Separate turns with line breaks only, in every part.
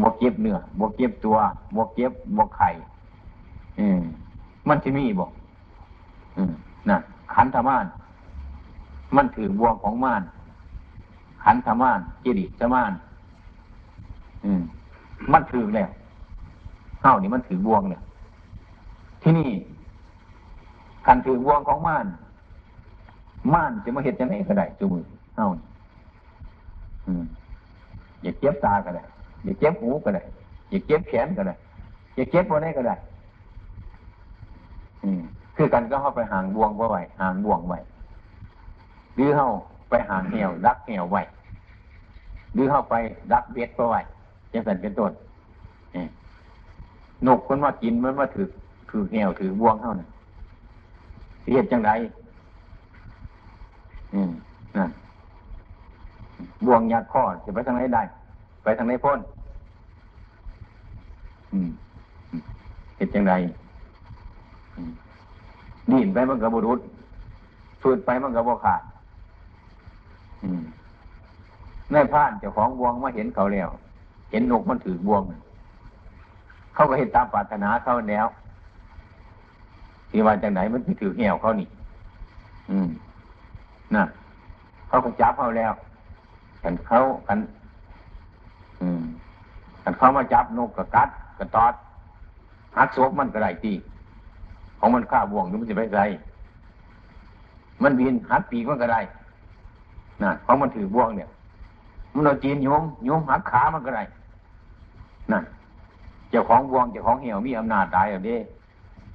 บวกเก็บเนื้อบวกเก็บตัวบวกเก็บบวกไข่มันจะมีบอกน่ะขันธมาน มันถือบวงของมาน ขันธมานกิริสมานมมันถือแล้วเฮ้านี่มันถือบวงเนี่ยที่นี่ขันถือบวงของม่านม่านจะมาเห็ดจะไหนก็ได้จูมือเฮ้าอืมอย่าเจ็บตาก็ได้ อย่าเจ็บหูก็ได้อย่าเจ็บแขนก็ได้อย่าเจ็บวันนี้ก็ได้อืมคือกันก็เข้าไปห่างบวงไว้ห่างบวงไว้หรือเข้าไปห่างเหี่ยวรักเหี่ยวไว้หรือเข้าไปรักเบ็ดไว้ยังสันเป็นต้นนกมันว่ากินมันว่าถือถือเหี่ยวถือบวงเท่านั้นเสียจังไรอืมนั่นบวงยัดข้อจะไปทางไหนได้ ไปทางไหนพ้น เหตุจังไรดินไปมันกับบุรุษฟืดไปมันกับบุขาดในผ่านเจ้าของบวงมาเห็นเขาแล้ว เห็นนกมันถือบวง เขาก็เห็นตามปรารถนาเขาแล้วที่ว่าจากไหนมันถือเหี่ยวเขานี่ อืมน่ะเขาก็จับเขาแล้วกันเขากัน อืมกันเขามาจับนกกับกัด กับตอดหักศพมันก็ได้ตีของมันฆ่าบ่วงหรือมันจะไปไรมันบินหักปีกมันก็ได้น่ะของมันถือบ่วงเนี่ย มันเอาจีนโยมโยมหักขามันก็ได้นั่นเจ้าของบ่วงเจ้าของเหี่ยวมีอำนาจตายแบบนี้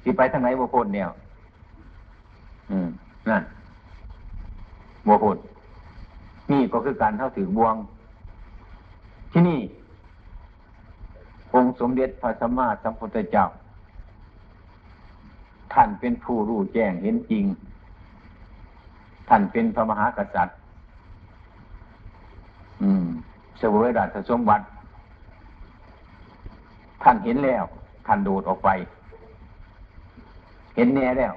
ที่ไปทางไหนบ่พ้นเนี่ยอืมนั่นบ่พ้นนี่ก็คือการเท่าถือบ่วง ที่นี่ สมเด็จพระสัมมาสัมพุทธเจ้า ท่านเป็นผู้รู้แจ้งเห็นจริง ท่านเป็นพระมหากษัตริย์ อืมเสวยราชสมบัติ ท่านเห็นแล้ว ท่านโดดออกไป เห็นแน่แล้ว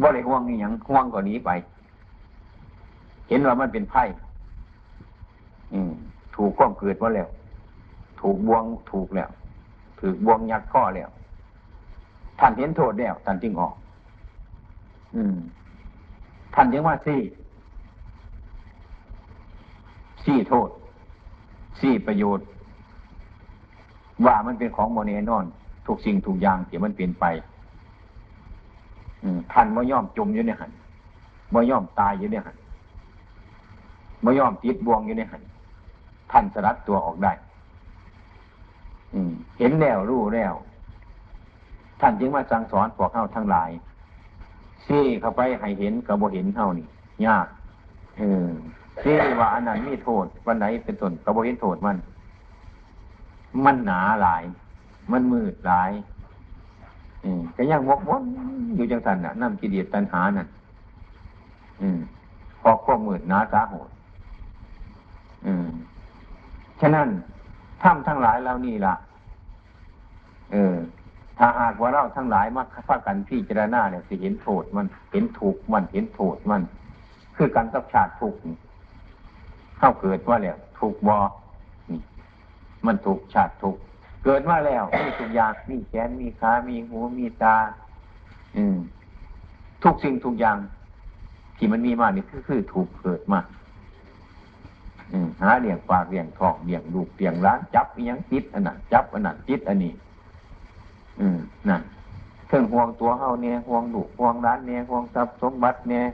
ว่าเลยห่วงนี่ยังห่วงกว่านี้ไป เห็นว่ามันเป็นไพ่ถูกข้อมเกิดว่าแล้ว ถูกบวงถูกแล้วถือบวงยัดข้อแล้วท่านเห็นโทษแล้วท่านจึงออก อืม ท่านยังว่าสี่สี่โทษสี่ประโยชน์ ว่ามันเป็นของโมเนนอนทุกสิ่งทุกอย่างที่มันเปลี่ยนไปท่านม่ย่อมจมอยู่ในหันม่ย่อมตายอยู่ในหันม่ย่อมติดบวงอยู่ในหันท่านสลัดตัวออกได้ เห็นแล้วรู้แล้ว ท่านจึงมาสั่งสอนพวกเข้าทั้งหลายซี่เข้าไปให้เห็นกับบ่เห็นเท่านี่ยากเออซี่ว่าอันนั้นมีโทษวันไหนเป็นต้นกับบ่เห็นโทษมัน มันหนาหลาย มันมืดหลายอืมก็ยังวกวนอยู่จังสันน่ะน้ำกิเลสตัณหานั่นอืมพอข้อมืดหนาสาโหดอืมฉะนั้น ถ้ำทั้งหลายเรานี่ละเออ ถ้าหากว่าเราทั้งหลายมาพากันพี่เจรณาเนี่ยสิเห็นโทษมันเห็นถูกมันเห็นโทษมัน คือการตับชาติทุกเข้าเกิดว่าแล้วถูกบอมันถูกชาติทุกเกิดมาแล้วมีทุกอย่างมีแขนมีขามีหูมีตา อืม ทุกสิ่งทุกอย่าง ที่มันมีมานี่คือคือถูกเกิดมา หาเลี้ยงปากเลี้ยงทองเลี้ยงลูกเลี้ยงร้านจับยังจิตอันนั้นจับอันนั้นจิตอันนี้ อืมนั่นเครื่องห่วงตัวเฮาเนี่ยห่วงลูกห่วงร้านเนี่ยห่วงทรัพย์สมบัติเนี่ย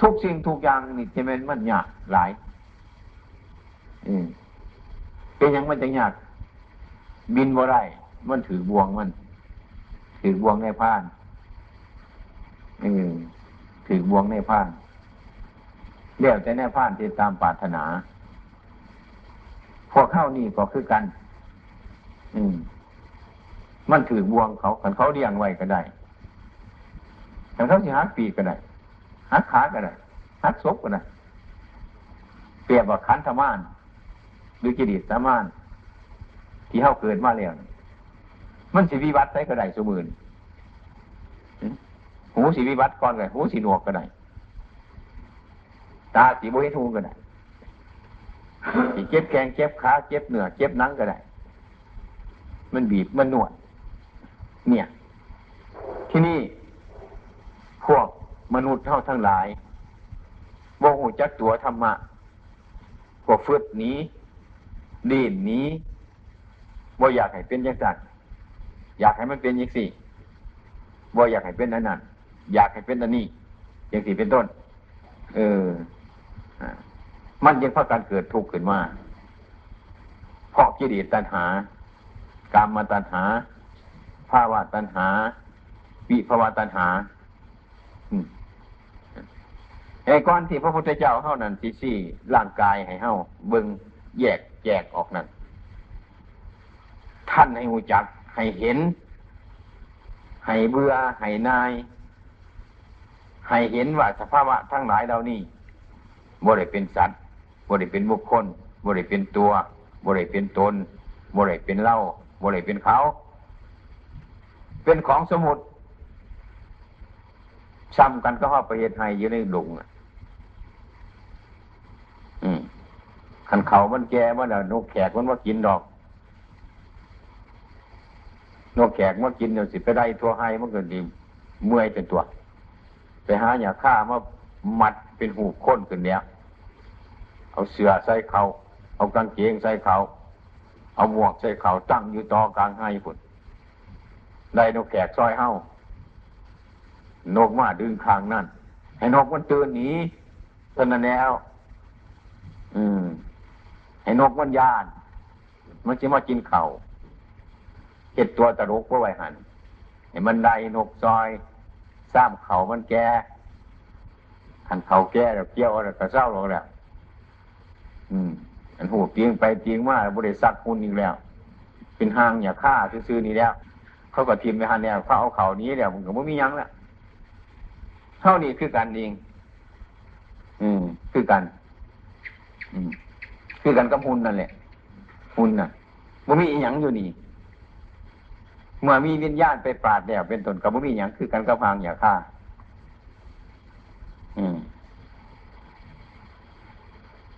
ทุกสิ่งทุกอย่างนี่จะเป็นมันยากหลาย อืมเป็นยังมันจะยากบินบ่ได้มันถือบวงมัน ถือบวงในพานอืมถือบวงในพาน เรียกแต่แน่ผ่านที่ตามปรารถนา พวกเข้านี่ก็คือกัน อืม มันถือบวงเขาขันเขาเลี้ยงไว้ก็ได้ขันเขาสิหักปีก็ได้หักขาก็ได้หักศพก็ได้เปรียบว่าขันธมานหรือกิริสามานที่เข้าเกิดมาแล้วมันสิวิวัตได้ก็ได้สมืนหูสิวิวัตก่อนก็หูสิหนวกก็ได้ ตาสีบเห็นหูกันนะสิเจ็บแขงเจ็บขาเจ็บเหนือเจ็บนังก็ได้ มันบีบมันนวด เนี่ย ที่นี่พวกมนุษย์เท่าทั้งหลายบ่หูจักตัวธรรมะพวกฟืดนี้ดีนนี้บ่อยากให้เป็นอย่างนั้นอยากให้มันเป็นอย่างสี่บ่อยากให้เป็นอันนั้นอยากให้เป็นอันนี้อย่างสี่เป็นต้น เออ มันยังเพราะการเกิดทุกข์ขึ้นมาเพราะกิเลสตัณหา กามมาตัณหา ภาวะตัณหา วิภาวะตัณหาไอ้ก้อนที่พระพุทธเจ้าเท่านั้นที่สี่ร่างกายให้เท่าเบิงแยกแยกออกนั้นท่านให้หูจัก ให้เห็น ให้เบื่อให้นาย ให้เห็นว่าสภาวะทั้งหลายเหล่านี้ บ่ได้เป็นสัตว์บ่ได้เป็นบุคคลบ่ได้เป็นตัวบ่ได้เป็นตนบ่ได้เป็นเล่าบ่ได้เป็นเขา เป็นของสมุดซ้ำกันก็ห้าประเทศไทยอยู่ในหลุงอะขันเขามันแก่มันอะนกแขกมันว่ากินดอก นกแขกมันกินเดี๋ยวสิไปได้ทั่วให้มันเกิดดีเมื่อยเป็นตัว ไปหาอย่าฆ่ามามัดเป็นหูค้นขึ้นเนี้ย เอาเสือใส่เขาเอากางเกงใส่เขาเอาหมวกใส่เขาตั้งอยู่ต่อกลางให้พุ่นได้นกแขกซอยเฮ้านกมาดึงคางนั่นให้นกมันตื่นหนีตอนนั้นแล้ว อืม ให้นกมันยาน มันจะมากินเขา่าเห็ดตัวตะลกเพื่อไว้หันให้มันได้นกซอยสร้างเขามันแก่ขันเขาแก่แล้วเกี้ยวแล้วก็เศร้าลงแล้ว อืมอันหูเตียงไปเตียงมาบริษัทคุณอีกแล้ว เป็นห้างอย่าฆ่าซื้อๆนี่แล้ว เขาก็ทีมไปหันแล้วเขาเอาเขานี้แล้วมันก็ไม่มียังแล้วเท่านี้คือกันเองอืม คือกัน อืม คือกันกับหุ่นนั่นแหละหุ่นน่ะมันมีอีหยังอยู่นี่ เมื่อมีวิญญาณไปปราดแล้วเป็นตนกับมันมีอย่างคือกันกับพางอย่าฆ่า อืม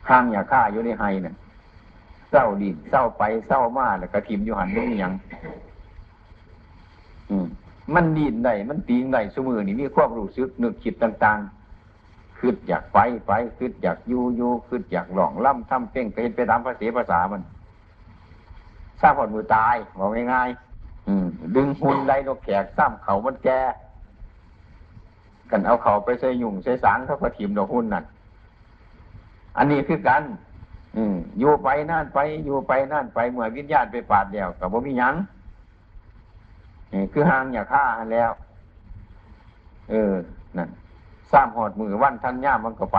พางอย่าฆ่าอยู่ในไฮเนี่ยเศร้าดินเศร้าไปเศร้ามาแล้วก็ทิมอยู่หันไม่มีอย่างอืมมันดีนได้มันตีงได้สมือนี่มีความรู้สึกนึกคิดต่าง ๆคืดอยากไปไปคืดอยากอยู่อยู่คืดอยากหลองล่ำทำเพ่งไปเห็นไปตามภาษาภาษามันทราบผลมือตายบอกง่ายๆอืม ดึงหุ่นไดนกแขกซ้ำเขามันแก่กันเอาเขาไปใส่ยุ่งใส่สางเขาก็ถิ่มดอกหุ่นนั่น อันนี้คือกัน อืมอยู่ไปนั่นไป อยู่ไปนั่นไปเมื่อวิญญาณไปปาดเดียวกับว่มียังคือห่างอย่าฆ่าแล้ว เออนั่นสร้างหอดมือวันทันย่ามันก็ไป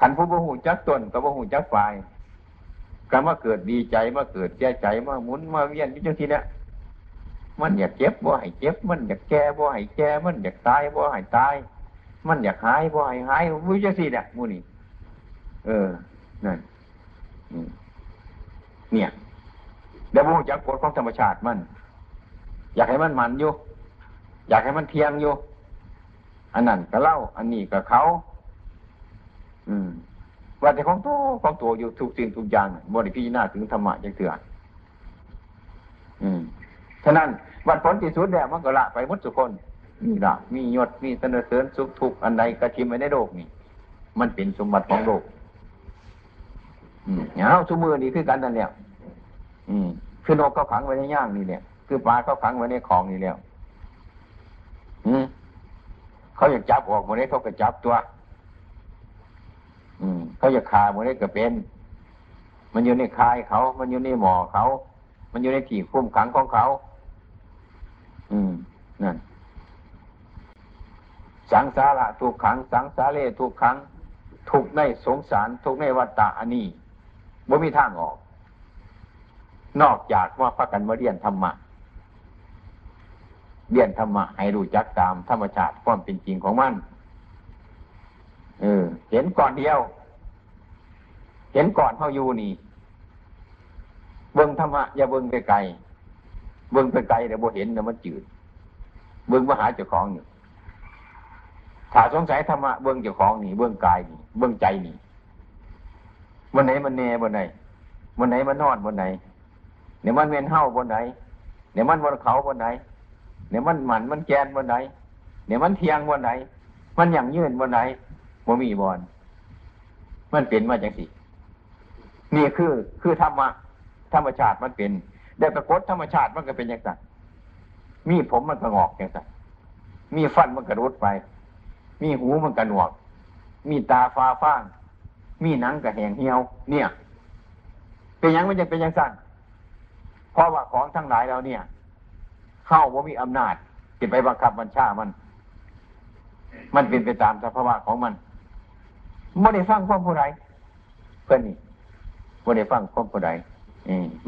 ขันผู้บ่หูจักตนกับบ่หูจักฝ่ายก็มาเกิดดีใจมาเกิดแย่ใจมาหมุนมาเวียนที่จังทีเนี้ยมันอยากเจ็บบ่ให้เจ็บ มันอยากแก่บ่ให้แก่มันอยากตายบ่ให้ตาย มันอยากหายบ่ให้หายวิจังทีเนี่ยมูนี่ เออ นั่นเนี่ยเดี๋ยวบ่หูจักกฎของธรรมชาติมัน อยากให้มันมันอยู่ อยากให้มันเทียงอยู่ อันนั้นก็เล่า อันนี้ก็เขา อืม ว่าแต่ของตัวของตัวอยู่ทุกสิ่งทุกอย่างบริพิจารณาถึงธรรมะย่างเถื่ออืมฉะนั้นวัดผลที่สุดแล้วมันก็ละไปหมดทุกคนมีละมียศมีเสนอเสริญสุขทุกอันใดกระทิมไว้ในโลกนี่ มันเป็นสมบัติของโลก เอาสมือนี่คือกันนั่นแหละคือนกก็ขังไว้ในย่างนี่เนี่ยคือปลาเขาขังไว้ในคลองนี่แล้วเขาอยากจับออกหมดนี้เขาก็จับตัว อืมเขาอยากคาหมดนี้ก็เป็น มันอยู่ในคายเขา มันอยู่ในหมอเขา มันอยู่ในที่คุ้มขังของเขา อืมนั่นสังสาระถูกขัง สังสาเลถูกขัง ถูกในสงสาร ถูกในวัฏฏะอันนี้ บ่มีทางออก นอกจากว่าพระกันมาเรียนธรรมะเรียนธรรมะให้รู้จักตามธรรมชาติความเป็นจริงของมัน เออ เห็นก่อนเดียว เห็นก่อนเท่าอยู่นี่ เบิ่งธรรมะอย่าเบิ่งไปไกล เบิ่งไปไกลแต่บ่เห็นแต่มันจืด เบิ่งมาหาเจ้าของนี่ถ้าสงสัยธรรมะเบิ่งเจ้าของนี่ เบิ่งกายนี่ เบิ่งใจนี่ วันไหนมันแน่บนไหนวันไหนมันนอนบนไหนเดี๋ยมันเวียนเห่าบนไหนเดี๋ยมันบนเขาบนไหนเดี๋ยมันหมันมันแกนบนไหนเดี๋ยมันเทียงบนไหนมันอย่างยืนบนไหนบ่มีบอลมันเป็นมาจังสินี่คือคือธรรมะธรรมชาติมันเป็นได้ปรากฏธรรมชาติมันก็เป็นอย่างนั้นมีผมมันก็งอกอย่างนั้นมีฟันมันกระรุดไป มีหูมันกระหนวก มีตาฟ้าฟ้าง มีหนังกระแหงเหี่ยว เนี่ย เป็นยังไมันจะเป็นยังสั้นเพราะว่าของทั้งหลายเราเนี่ย เข้าว่ามีอำนาจจะไปบังคับบัญชามัน มันเป็นไปตามสภาวะของมันไม่ได้ฟังความผู้ใดเพื่อนนี่ไม่ได้ฟังความผู้ใด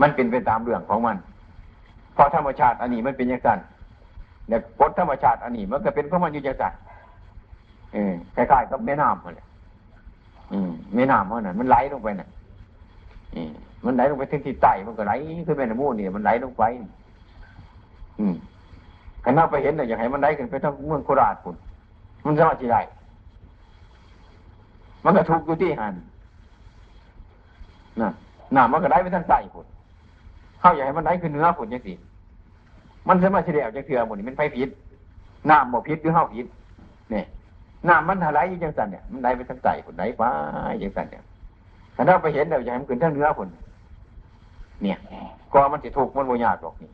มันเป็นไปตามเรื่องของมันเพราะธรรมชาติอันนี้มันเป็นอย่างนั้นเนี่ยกฎธรรมชาติอันนี้มันก็เป็นของมันอยู่อย่างนั้นคล้ายๆกับแม่น้ำมันเลย แม่น้ำมันน่ะมันไหลลงไปน่ะมันไหลลงไปถึงที่ใต้มันก็ไหลขึ้นไปในมูนี่มันไหลลงไป อืมขณะไปเห็นเน่ยอยากให้มันไหลขึ้นไปทั้งเมืองโคราชปุ่นมันจะมาที่ไหนมันก็ถูกอยู่ที่หันน่ะน้ำมันก็ไหลไปทางใต้ปุ่นเข้าอยากให้มันไหลขึ้นเหนือปุ่นยังสิมันสามารถเฉลี่ยจะเถื่อหมดนี่มันไฟผิดน้ำบ่ผิดหรือเข้าผิดเนี่ย น้ำมันไหลอยู่จังสันเนี่ยมันไหลไปทางใต้คนไหลไปจังสันเนี่ยขณะไปเห็นเนี่ยอยากให้มันขึ้นทางเนื้อปุ่นเนี่ยก็มันจะถูกมันโมยากหรอกนี่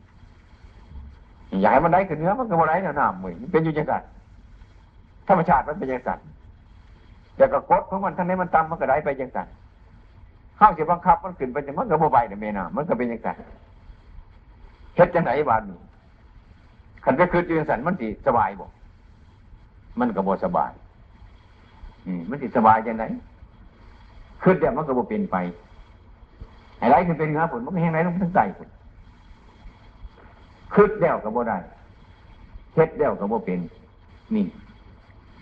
อยากให้มันไหลขึ้นเนื้อมันก็บ่ไหลเนี่ยน้ำมือมันเป็นอยู่จังสันธรรมชาติมันเป็นจังสันแต่ก็กดของมันทั้งนี้มันต่ำมันก็ไหลไปจังสันข้าวเสียบังคับมันขึ้นไปจังมันก็บ่ไปเนี่ยเมน่ามันก็เป็นจังสันเฮ็ดจังไหนบ้านนี้ขันไปคืนจังสันมันสิสบายบ่ มันก็บ่สบายมันสิสบายจังไหนคืนเดี๋ยวมันก็บ่เป็นไปไอ้ไรคือเป็นเนื้อผลมันก็แห้งไรลงทั้งใจผลคืดเดี่ยวกับบ่ได้เฮ็ดเดี่ยวกับบ่เป็น นี่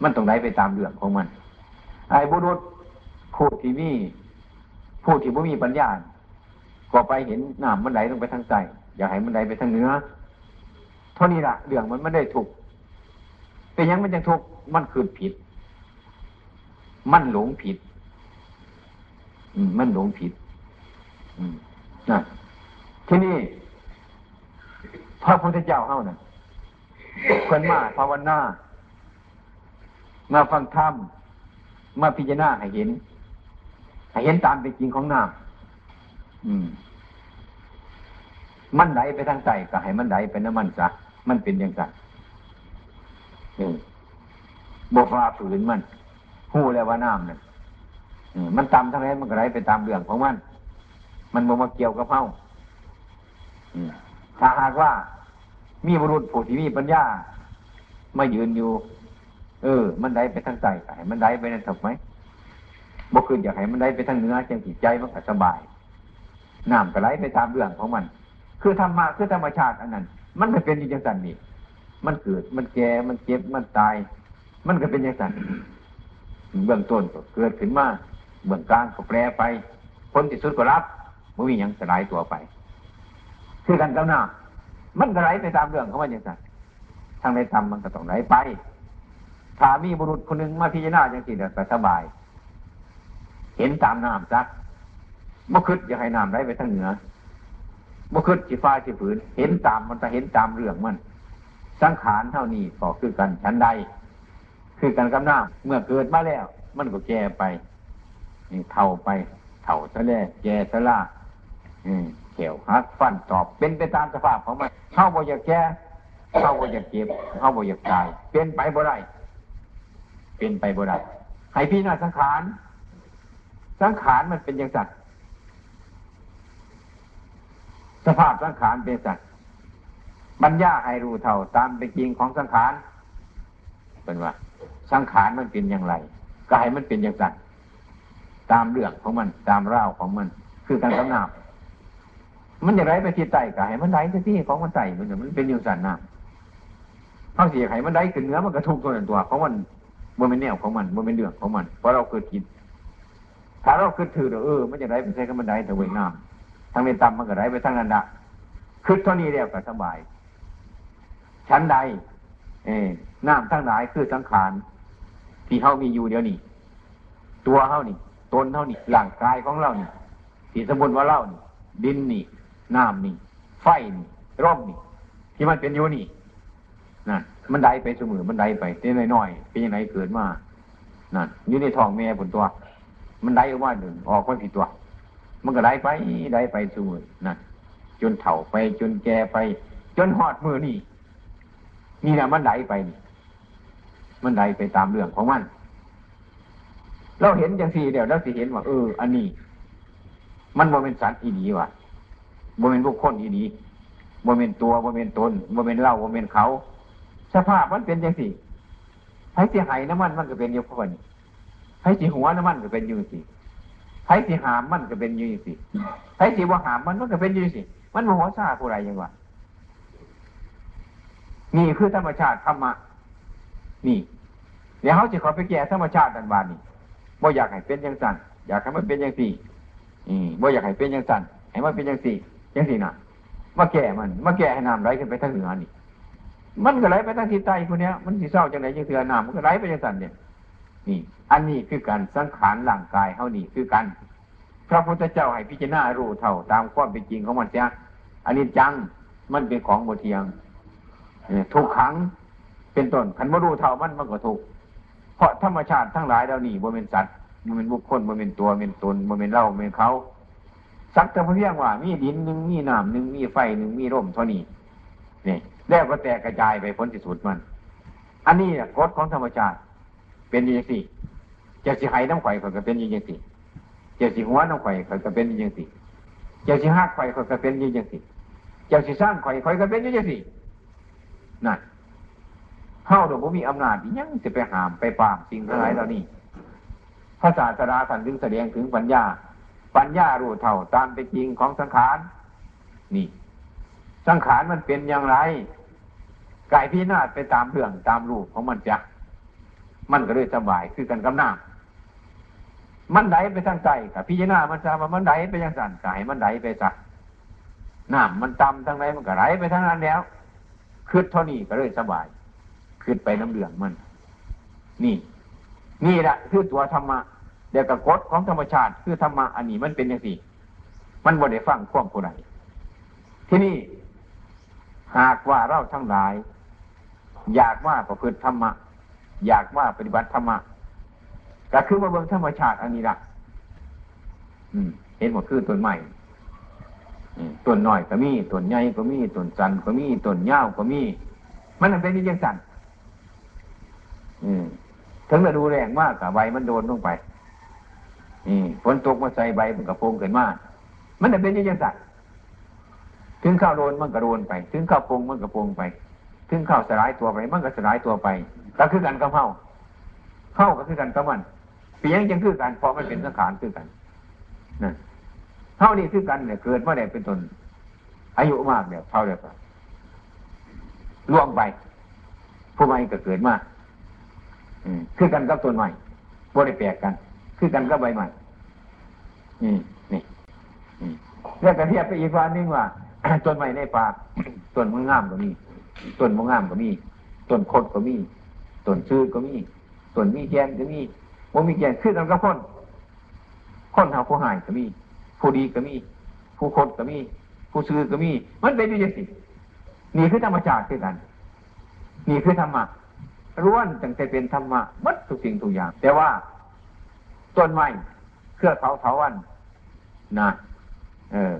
มันต้องไหลไปตามเรื่องของมัน ไอ้บุรุษผู้ที่มีผู้ที่บ่มีปัญญาก็ไปเห็นน้ำมันไหลลงไปทางใจอย่าให้มันไหลไปทางเนื้อเท่านี้ละเรื่องมันไม่ได้ถูก เป็นยังมันยังถูกมันคือผิด มันหลงผิด อืม มันหลงผิด อืมนะที่นี่พระพุทธเจ้าเฮ้านะ่ะคนมาภาวนา มาฟังธรรม มาพิจารณาให้เห็น ให้เห็นตามเป็นจริงของน้ำอืม มันไหลไปทางใจก็ให้มันไหลไปน้ำมันซะมันเป็นอย่างไร นี่บฟ้าฝืนมันหู้แล้วว่าน้ำเนี่ยมันตามทั้งนั้นมันก็ไหลไปตามเรื่องของมัน มันบ่มาเกี่ยวกับเฮาถ้าหากว่า มีบุรุษผู้ที่มีปัญญาไมายืนอยู่ เออ มันได้ไปทางใจให้มันได้ไปนั่นถูกไหมบ่คืนอยากให้มันได้ไปทางเนื้อจังจิตใจมันก็สบายน้ำก็ไหลไปตามเรื่องของมัน คือธรรมะคือธรรมชาติอันนั้น มันก็เป็นอย่างนั้นนี่ มันเกิด มันแก่ มันเจ็บ มันตาย มันก็เป็นอย่างนั้นเบื้องต้นก็เกิดขึ้นมา เบื้องกลางก็แปรไปผลที่สุดก็รับไม่มีอย่างสลายตัวไปคือกันกับน้ำมันก็ไหลไปตามเรื่องของมันอย่างนั้นทางในธรรมมันก็ต้องไหลไปถ้ามีบุรุษคนหนึ่งมาพิจารณาอย่างนี้เดียวสบาย เห็นตามน้ำซักบ่คืดอยากให้น้ำไหลไปทางเหนือบ่คืดจีฟ้าจีฝืน เห็นตามมันจะเห็นตามเรื่องมัน สังขารเท่านี้ก็คือกันชั้นใด คือกันกับน้ำเมื่อเกิดมาแล้ว มันก็แก่ไปนี่เท่าไป เท่าซะแล้วแก่ซะล่าเขียวหักฟันตอบเป็นไปตามสภาพของมันเข้าบ่อยากแก่เข้าบ่อยากเจ็บเข้าบ่อยากตายเป็นไปบ่ได้เป็นไปบ่ได้ให้พี่นาสังขาร สังขารมันเป็นอย่างสัตว์สภาพสังขารเป็นสัตว์ บัญญาให้รู้เท่าตามเป็นจริงของสังขารเป็นว่า สังขารมันเป็นอย่างไรก็ให้มันเป็นอย่างสัตว์ตามเรื่องของมัน ตามร่าวของมัน คือการกำนาบมันจะไรไปที่ไตก็ให้มันไหลที่ของมันไตมันมันเป็นอย่างสัตว์น้ำเขาเสียไห้มันไหลขึ้นเนื้อมันกระทุกตัวหนึ่งตัวของมันมันเป็นแนวของมันมันเป็นเรื่องของมันเพราะเราเกิดคิดถ้าเราเกิดถือเออมันจะไรไปใช้กับมันได้แต่เวน้ำทางเมตตามันก็ไรไปทางนั้นละคือเท่านี้แล้วก็สบาย ชั้นใด เอน้ำทั้งหลายคือสังขารที่เขามีอยู่เดี๋ยวนี้ตัวเขานี่ตนเท่านี้ร่างกายของเรานี่ที่สมบูรณ์ว่าเล่านี่ ดินนี่น้ำนี่ ไฟนี่ร่มนี่ ที่มันเป็นอยู่นี่นั่นมันได้ไปเสมอมันได้ไปเต้นน้อยเป็นยังไงเกิดมานั่นอยู่ในท้องแม่ผลตัว มันได้ออกมาหนึ่งออกมาผิดตัว มันก็ได้ไปได้ไปเสมอนั่นจนเฒ่าไปจนแก่ไป จนหอดมือนี่ นี่แหละมันไหลไป มันไหลไปตามเรื่องของมัน เราเห็นอย่างสี่เดี๋ยวเราสิเห็นว่า เออ อันนี้ มันบ่เป็นสัตว์อีดีว่ะบ่เป็นบุคคลอีดีบ่เป็นตัวบ่เป็นตนบ่เป็นเราบ่เป็นเขาสภาพมันเป็นอย่างสี่ให้สีหายน้ำมันมันก็เป็นอยู่เพราะนี้ให้สีหัวน้ำมันก็เป็นอยู่สิให้สีหามมันก็เป็นอยู่สิให้สีว่าหามมันมันก็เป็นอยู่สิมันโมโหซาผู้ไรยังวะ นี่คือธรรมชาติธรรมะนี่เดี๋ยวเขาจะขอไปแก้ธรรมชาติดันบานนี่บ่อยากให้เป็นอย่างสั่นอยากให้มันเป็นอย่างสี่อืมบ่อยากให้เป็นอย่างสั่นให้มันเป็นอย่างสี่อย่างสี่น่ะมาแก่มันมาแก่ให้น้ำไหลขึ้นไปทางเหนือนี่ มันก็ไหลไปทางทิศใต้คนเนี้ย มันสีเศร้าจังไหนยังเถื่อน้ำมันก็ไหลไปอย่างสันเนี่ยนี่ อันนี้คือการสังขารร่างกายเขานี่คือกันพระพุทธเจ้าให้พิจารณารู้เท่าตามความเป็นจริงของมันเสียอันนี้จังมันเป็นของโมเทียง ทุกขังเป็นต้นขันมารู้เท่ามันมันก็ถูกเพราะธรรมชาติทั้งหลายเรานี่บ่เป็นสัตว์บ่เป็นบุคคลบ่เป็นตัวเป็นตนบ่เป็นเล่าบ่เป็นเขาสักแต่เพียงว่า มีดินหนึ่งมีน้ำหนึ่งมีไฟหนึ่งมีร่มเท่านี้นี่แล้วก็แตกกระจายไปพ้นที่สุดมัน อันนี้กฎของธรรมชาติ เป็นอย่างสี่จะสิหายน้ำไข่เขาก็เป็นอย่างสี่จะสิหัวน้ำไข่เขาก็เป็นอย่างสี่จะสิหักไข่เขาก็เป็นอย่างสี่จะสิสร้างไข่เขาก็เป็นอย่างสี่ นั่นเท่าเดี๋ยวผมมีอำนาจยังจะไปหามไปปรามสิ่งทั้งหลายเหล่านี้พระศาสดาสันดึงแสดงถึงปัญญา ปัญญารู้เท่าตามเป็นจริงของสังขาร นี่ สังขารมันเป็นอย่างไรกายพินาศไปตามเรื่องตามรูปของมันจ้ะมันก็เลยสบายคือกันกำน้ำมันไหลไปทางใจกับพิจารณามันจะว่ามันไหลไปยังสั่นกายมันไหลไปสักน้ำมันตำทางไหนมันก็ไหลไปทางนั้นแล้ว คืดเท่านี้ก็เลยสบายคืดไปน้ำเหลืองมัน นี่ นี่แหละคือตัวธรรมะเดียวกับกฎของธรรมชาติ คือธรรมะอันนี้มันเป็นอย่างสี่ มันบ่ได้ฟังควมผู้ใดที่นี่หากว่าเราทั้งหลาย อยากว่าประพฤติธรรมะ อยากว่าปฏิบัติธรรมะก็คือมาเบิ่งธรรมชาติอันนี้ละเห็นหมดคือต้นใหม่ ต้นน้อยก็มีต้นใหญ่ก็มีต้นจันก็มีต้นย้าก็มี มันเป็นยังสันถึงจะดูแรงมากกับใบมันโดนลงไปฝนตกมาใส่ใบมันกระโปงขึ้นมากมันเป็นยังสันถึงข้าวโดนมันกระโดนไป ถึงข้าวปงมันกระโปงไป ถึงข้าวสลายตัวไป มันก็สลายตัวไปก็คือกันกับเฮาเฮาก็คือกันกับมันเปียงยังคือกันเพราะมันเป็นสังขารคือกันนั่น เท่านี้คือกันเนี่ยเกิดเมื่อใดเป็นตนอายุมากเนี่ยเท่าเดียวกันล่วงไป ผู้ใหม่ก็เกิดมาคือกันกับต้นใหม่บ่ได้แปลกกัน คือกันกับใบใหม่นี่นี่เรื่องกันเทียบไปอีกวันนึงว่าต้นใหม่ในป่าต้นมะงามก็มีต้นมะงามก็มีต้นคดก็มีต้นชื่อก็มีต้นมีแกนก็มีบ่มีแกนคือกันกับคนคนหาผู้หายก็มี ผู้ดีก็มี ผู้คนก็มี ผู้ซื้อก็มี มันเป็นอยู่อย่างสินี่คือธรรมชาติคือกันนี่คือธรรมะร้วนจังจะเป็นธรรมะมัดทุกสิ่งทุกอย่าง แต่ว่าต้นไม้เครือเขาเถาวันนะเออ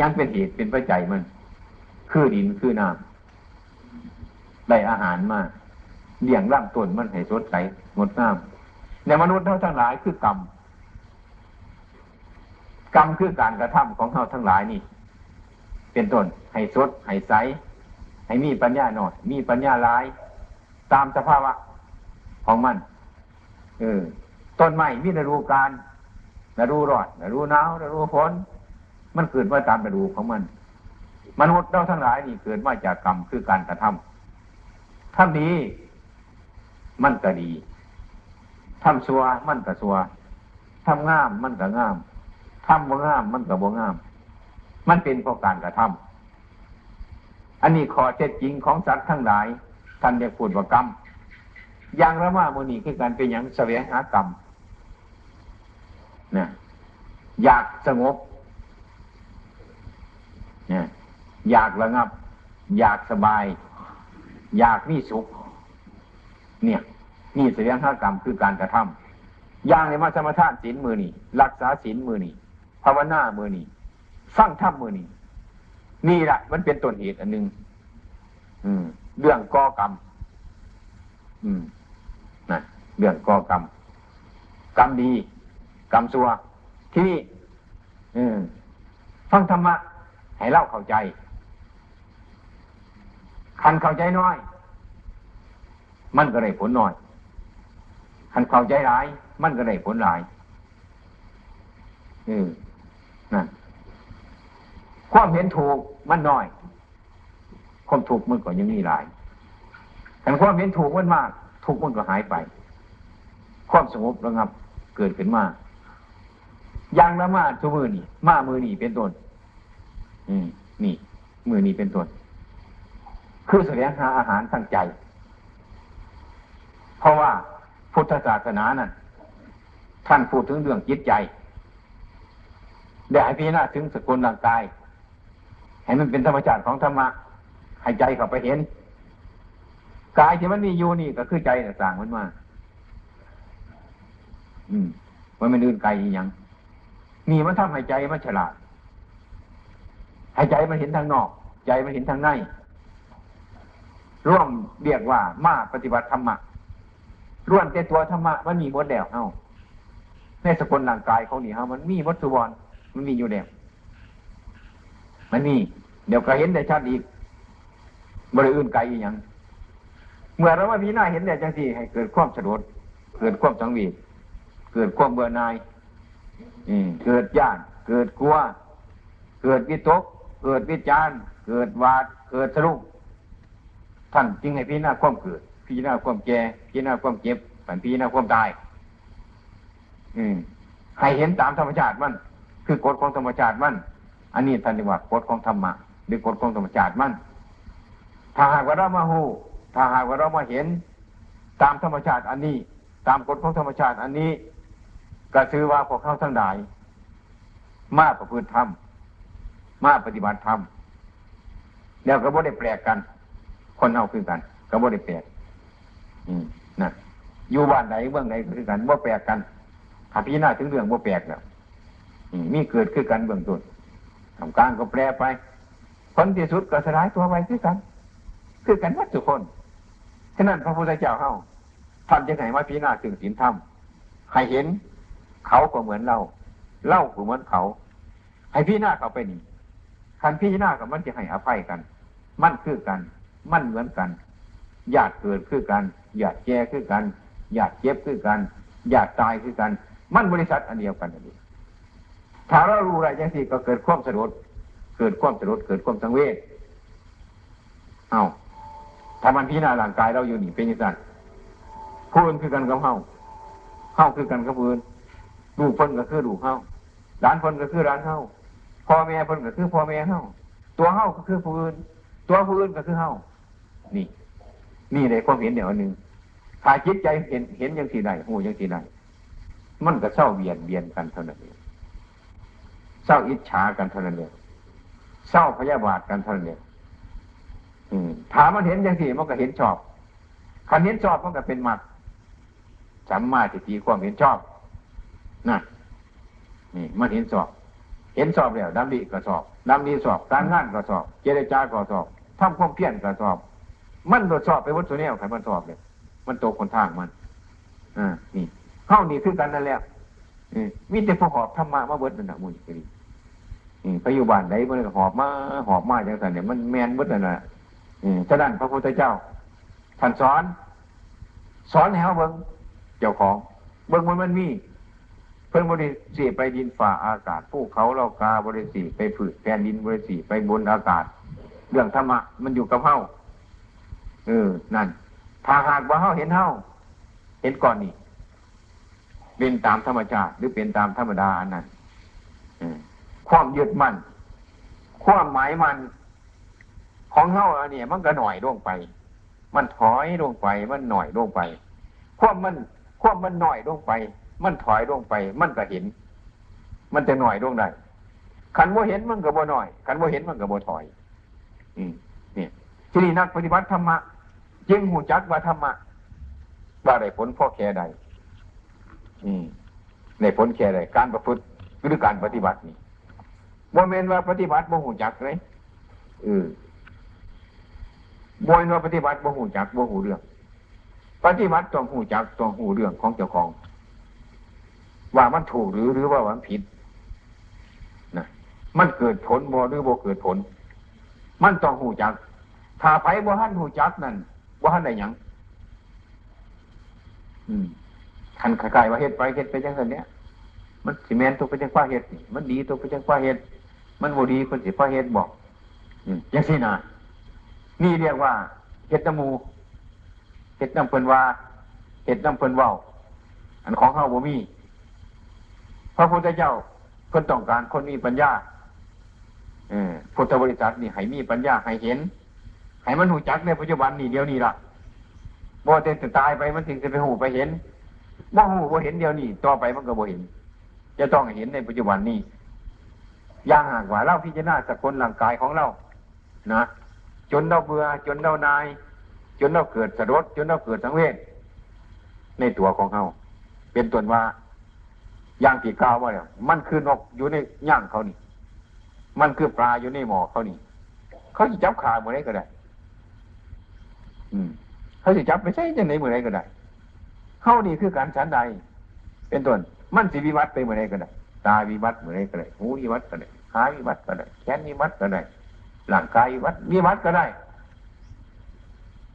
ยังเป็นเหตุเป็นปัจจัยมัน คือดินคือน้ำได้อาหารมาเลี้ยงร่างต้นมันให้สดใสงดงามในมนุษย์เท่าทั้งหลายคือกรรม กรรมคือการกระทำของเขาทั้งหลายนี่ เป็นต้นให้สดให้ใสให้มีปัญญาหน่อย มีปัญญาลาย ตามสภาวะของมันเออต้นไม้มีฤดูกาลฤดูร้อนฤดูหนาวฤดูฝนมันเกิดมาตามฤดูของมัน มนุษย์เราทั้งหลายนี่เกิดมาจากกรรมคือการกระทำทำดีมันก็ดีทำชัวมันก็ชัวทำงามมันก็งาม ทำบ่งามมันกับบ่งาม มันเป็นเพราะการกระทำอันนี้ขอเท็จจริงของสัตว์ทั้งหลายท่านเรียกพูดว่ากรรมอย่างละมาโมนีคือการเป็นอย่างเสวยหากรรมนะอยากสงบเนี่ยอยากระงับ อยากสบาย อยากมีสุข เนี่ยนี่เสียงหากรรมคือการกระทำอย่างในมาสมทานศีลมือนี่รักษาศีลมือนี่ ภาวนามือนี่ฟังธรรมมือนี่นี่แหละมันเป็นต้นเหตุอันหนึ่งเรื่องก่อกรรมนะเรื่องก่อกรรมกรรมดี กรรมซัวที่นี่ฟังธรรมะให้เล่าเข้าใจ คันเข้าใจน้อย มันก็ได้ผลน้อย คันเข้าใจหลาย มันก็ได้ผลหลาย อืม ความเห็นถูกมันน้อย ความถูกมันก็ยังมีหลายคันความเห็นถูกมันมาก ถูกมันก็หายไป ความสงบระงับเกิดขึ้นมาอย่างละมาทุมือนี่มามือนี่เป็นต้น อืม นี่ มือนี่เป็นต้น คือแสวงหาอาหารทางใจ เพราะว่าพุทธศาสนานั้นท่านพูดถึงเรื่องจิตใจ เดี๋ยวให้พี่นาถึงสกุลร่างกาย ให้มันเป็นธรรมชาติของธรรมะให้ใจเข้าไปเห็นกายที่มันมีอยู่นี่ก็คือใจต่างมันมา อืมมันไม่ลื่นไกลอย่างนี่มันทำให้ใจมันฉลาดให้ใจมันเห็นทางนอก ใจมันเห็นทางในร่วมเรียกว่ามาปฏิบัติธรรมะร่วนแต่ตัวธรรมะมันมีหมดแล้วเอ้าในสกุลร่างกายเขานี่เฮามันมีวัตถุวร มันมีอยู่แล้วมันมีเดี๋ยวก็เห็นได้ชัดอีกบริอื่นไกลอีกอย่างเมื่อเราว่าพีหน้าเห็นได้จังสี่ให้เกิดความสะดุดเกิดความสังเวชเกิดความเบื่อหน่ายเกิดย่าน เกิดกลัว เกิดวิตก เกิดวิจารเกิดวาด เกิดสรุปท่านจึงให้พี่หน้าความเกิดพี่หน้าความแก่พี่หน้าความเจ็บผันพี่หน้าความตาย อืมให้เห็นตามธรรมชาติมัน คือกฎของธรรมชาติมัน อันนี้ท่านเรียกว่ากฎของธรรมะหรือกฎของธรรมชาติมัน ถ้าหากว่าเรามาหูถ้าหากว่าเรามาเห็นตามธรรมชาติอันนี้ ตามกฎของธรรมชาติอันนี้ก็ซื้อว่าพวกเขาทั้งหลาย มาประพฤติธรรมมาปฏิบัติธรรมแล้วก็บ่ได้แปลกกัน คนเอาคือกัน ก็บ่ได้แปลกอืมนะอยู่บ้านไหนเมืองไหนคือกันบ่แปลกกันถ้าพี่น้าถึงเรื่องบ่แปลกแล้ว มีเกิดคือกันเบื้องต้นทำการก็แปลไปผลที่สุดก็สลายตัวไปคือกัน คือกันวัตถุคนฉะนั้นพระพุทธเจ้าเข้าท่านจะไหนว่าพี่น้าถึงศีลธรรมให้เห็น เขาก็เหมือนเราเล่าก็เหมือนเขาให้พี่หน้าเขาไปนี่คันพี่หน้ากับมันจะให้อภัยกัน มันคือกัน มันเหมือนกันญาติเกิดคือกันญาติแก่คือกันญาติเจ็บคือกันญาติตายคือกัน มันบริษัทอันเดียวกันนี่ ถ้าเรารู้อะไรอย่างสี่ก็เกิดความสะดุดเกิดความสะดุดเกิดความสังเวชเอาถ้ามันพี่หน้าร่างกายเราอยู่นี่เป็นยังไงพูดคือกันกับเฮาเฮาคือกันกับพื้นลูเพิ่นก็คือลูเฮาหลานเพิ่นก็คือหลานเฮาพ่อแม่เพิ่นก็คือพ่อแม่เฮาตัวเฮาก็คือผู้อื่นตัวผู้อื่นก็คือเฮานี่ นี่ในความเห็นเดียวหนึ่งถ้าจิตใจเห็นเห็นยังสีใดหูยังสีใดมันก็เศร้าเบียนเบียนกันเท่านั้นเอง เศร้าอิจฉากันเท่านั้นเองเศร้าพยาบาทกันเท่านั้นเองถามมันเห็นยังสีมันก็เห็นชอบคันเห็นชอบมันก็เป็นมรรคสัมมาทิฏฐิความเห็นชอบนะนี่มันเห็นสอบ เห็นสอบแล้วดำดีก็สอบดำดีสอบการงานก็สอบ เจรจาก็สอบทำความเพียรก็สอบ มันตรวจสอบไปวัตถุแนวใครมันสอบเลยมันโตคนทางมันอ่านี่เข้านี่คือกันนั่นแหละมีแต่พอหอบธรรมะมาเบิดนั่นแหะมุ้ยก็ดี ไปอยู่บ้านไหนมันหอบมาหอบมาอย่างไรเนี่ยมันแมนเบิดนั่นะฉะนั้นพระพุทธเจ้าท่านสอน สอนให้เขาเบิ้งเจ้าของ เบิ้งมันมันมี เพิ่นบริสีไปดินฝ่าอากาศภูเขาเรากาบริสีไปฝืดแผ่นดินบริสีไปบนอากาศ เรื่องธรรมะมันอยู่กับเฮาเออ นั่นถ้าหากว่าเฮาเห็นเฮาเห็นก่อนนี่เป็นตามธรรมชาติหรือเป็นตามธรรมดาอันนั้น ความยึดมั่นความหมายมันของเฮาอันนี้มันก็หน่อยลงไป มันถอยลงไป มันหน่อยลงไป ความมันความมันหน่อยลงไป มันถอยลงไป มันก็เห็น มันจะหน่อยลงได้ขันบ่เห็นมันก็บ่หน่อยขันบ่เห็นมันก็บ่ถอย อืมนี่ที่นี่นักปฏิบัติธรรมะจึงหูจักว่าธรรมะว่าได้ผลพ่อแค่ใด อืมในผลแค่ใดการประพฤติหรือการปฏิบัตินี่ บ่แม่นว่าปฏิบัติบ่หูจักเลยเออบ่แม่นว่าปฏิบัติบ่หูจักบ่หูเรื่อง ปฏิบัติต้องหูจักต้องหูเรื่องของเจ้าของ ว่ามันถูกหรือหรือว่ามันผิดนะมันเกิดผลบ่หรือบ่เกิดผล มันต้องหูจัก ถ้าไปบ่หันหูจักนั่นบ่หันได้หยังอืมคันขายว่าเฮ็ดไปเฮ็ดไปจังซั่นเนี้ยมันสิแม่นตัวไปจังว่าเฮ็ดนี่มันดีตัวไปจังว่าเฮ็ด มันบ่ดีคนสิว่าเฮ็ดบอกยังซี่นะนี่เรียกว่าเฮ็ดน้ำมูเฮ็ดน้ำเพิ่นว่าเฮ็ดน้ำเพิ่นเว้าอันของเฮาบ่มีพระพุทธเจ้าเพิ่นต้องการคนมีปัญญาอพุทธบริษัทนี่ให้มีปัญญาให้เห็นให้มันหูจักในปัจจุบันนี่เดียวนี้ล่ะบ่เต็จะตายไปมันถึงจะไปหูไปเห็นบ่หูบ่เห็นเดียวนี้ต่อไปมันก็บ่เห็น จะต้องเห็นในปัจจุบันนี้ ย่างหากว่าเราพิจารณาสกุลร่างกายของเรา นะ จนเราเบื่อจนเรานาย จนเราเกิดสะดุดจนเราเกิดสังเวชในตัวของเขาเป็นต้นว่าอย่างที่กล่าวว่าเนี่ยมันคือนกอยู่ในย่างเขานี่ มันคือปลาอยู่ในหมอเขานี่ เขาจะจับขาเมื่อไรก็ได้ อืม เขาจะจับไปใช้จะไหนเมื่อไรก็ได้เขานี่คือการฉันใด เป็นต้นมันสิวิวัฒไปเมื่อไรก็ได้ตาวิวัฒเมื่อไรก็ได้หูวิวัฒก็ได้ ขาวิวัฒก็ได้ แขนวิวัฒก็ได้ หลังกายวิวัฒวิวัฒก็ได้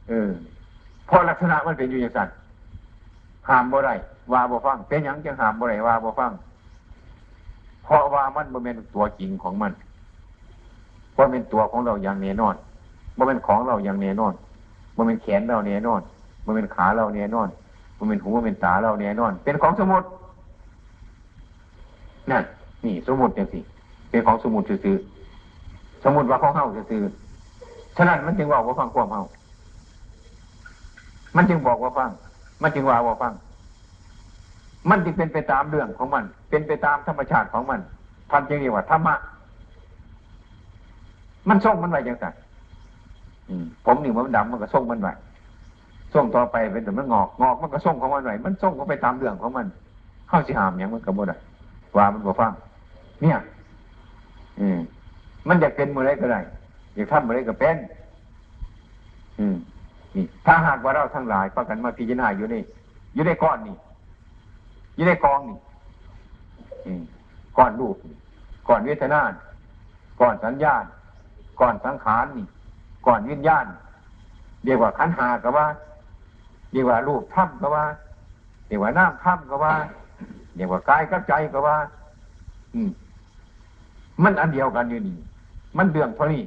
เออเพราะลักษณะมันเป็นอยู่อย่างนั้นห้ามบ่ได้ว่าบ่ฟังเป็นหยังจังห้ามบ่ได้ว่าบ่ฟังเพราะว่ามันบ่เป็นตัวจริงของมันบ่เป็นตัวของเราอย่างแน่นอนบ่เป็นของเราอย่างแน่นอนบ่เป็นแขนเราแน่นอนบ่เป็นขาเราแน่นอนบ่เป็นหูบ่เป็นตาเราแน่นอน เป็นของสมุตินั่นนี่สมุติจังสิ เป็นของสมุติซื่อสมุติว่าของเฮาซื่อฉะนั้นมันจึงว่าว่าฟังความเฮามันจึงบอกว่าฟัง มันจึงว่าว่าฟัง มันจึงเป็นไปตามเรื่องของมัน เป็นไปตามธรรมชาติของมันพันจึงเรียกว่าธรรมะ มันส่งมันไว้ยังไงผมนี่มันดำมันก็ส่งมันไว้ส่งต่อไปเป็นแต่มันงอกงอกมันก็ส่งของมันไว้มันส่งก็ไปตามเรื่องของมัน เข้าสิหามอย่างมันกระโดดว่ามันบ่ฟัง เนี่ย อืม มันอยากเป็นเมื่อไรก็ได้อยากทำเมื่อไรก็เป็น อืมนี่ถ้าหากว่าเราทั้งหลายประกันมาพิจารณาอยู่ในอยู่ในก้อนนี่อยู่ในกองนี่ก้อนรูปก้อนเวทนาก้อนสัญญาณก้อนสังขารนี่ก้อนวิญญาณเรียกว่าขันหาก็ว่าเรียกว่ารูปถ้ำก็ว่าเรียกว่าน้ำถ้ำก็ว่าเรียกว่ากายกับใจก็ว่า อืม มันอันเดียวกันอยู่นี่ มันเรื่องเท่านี้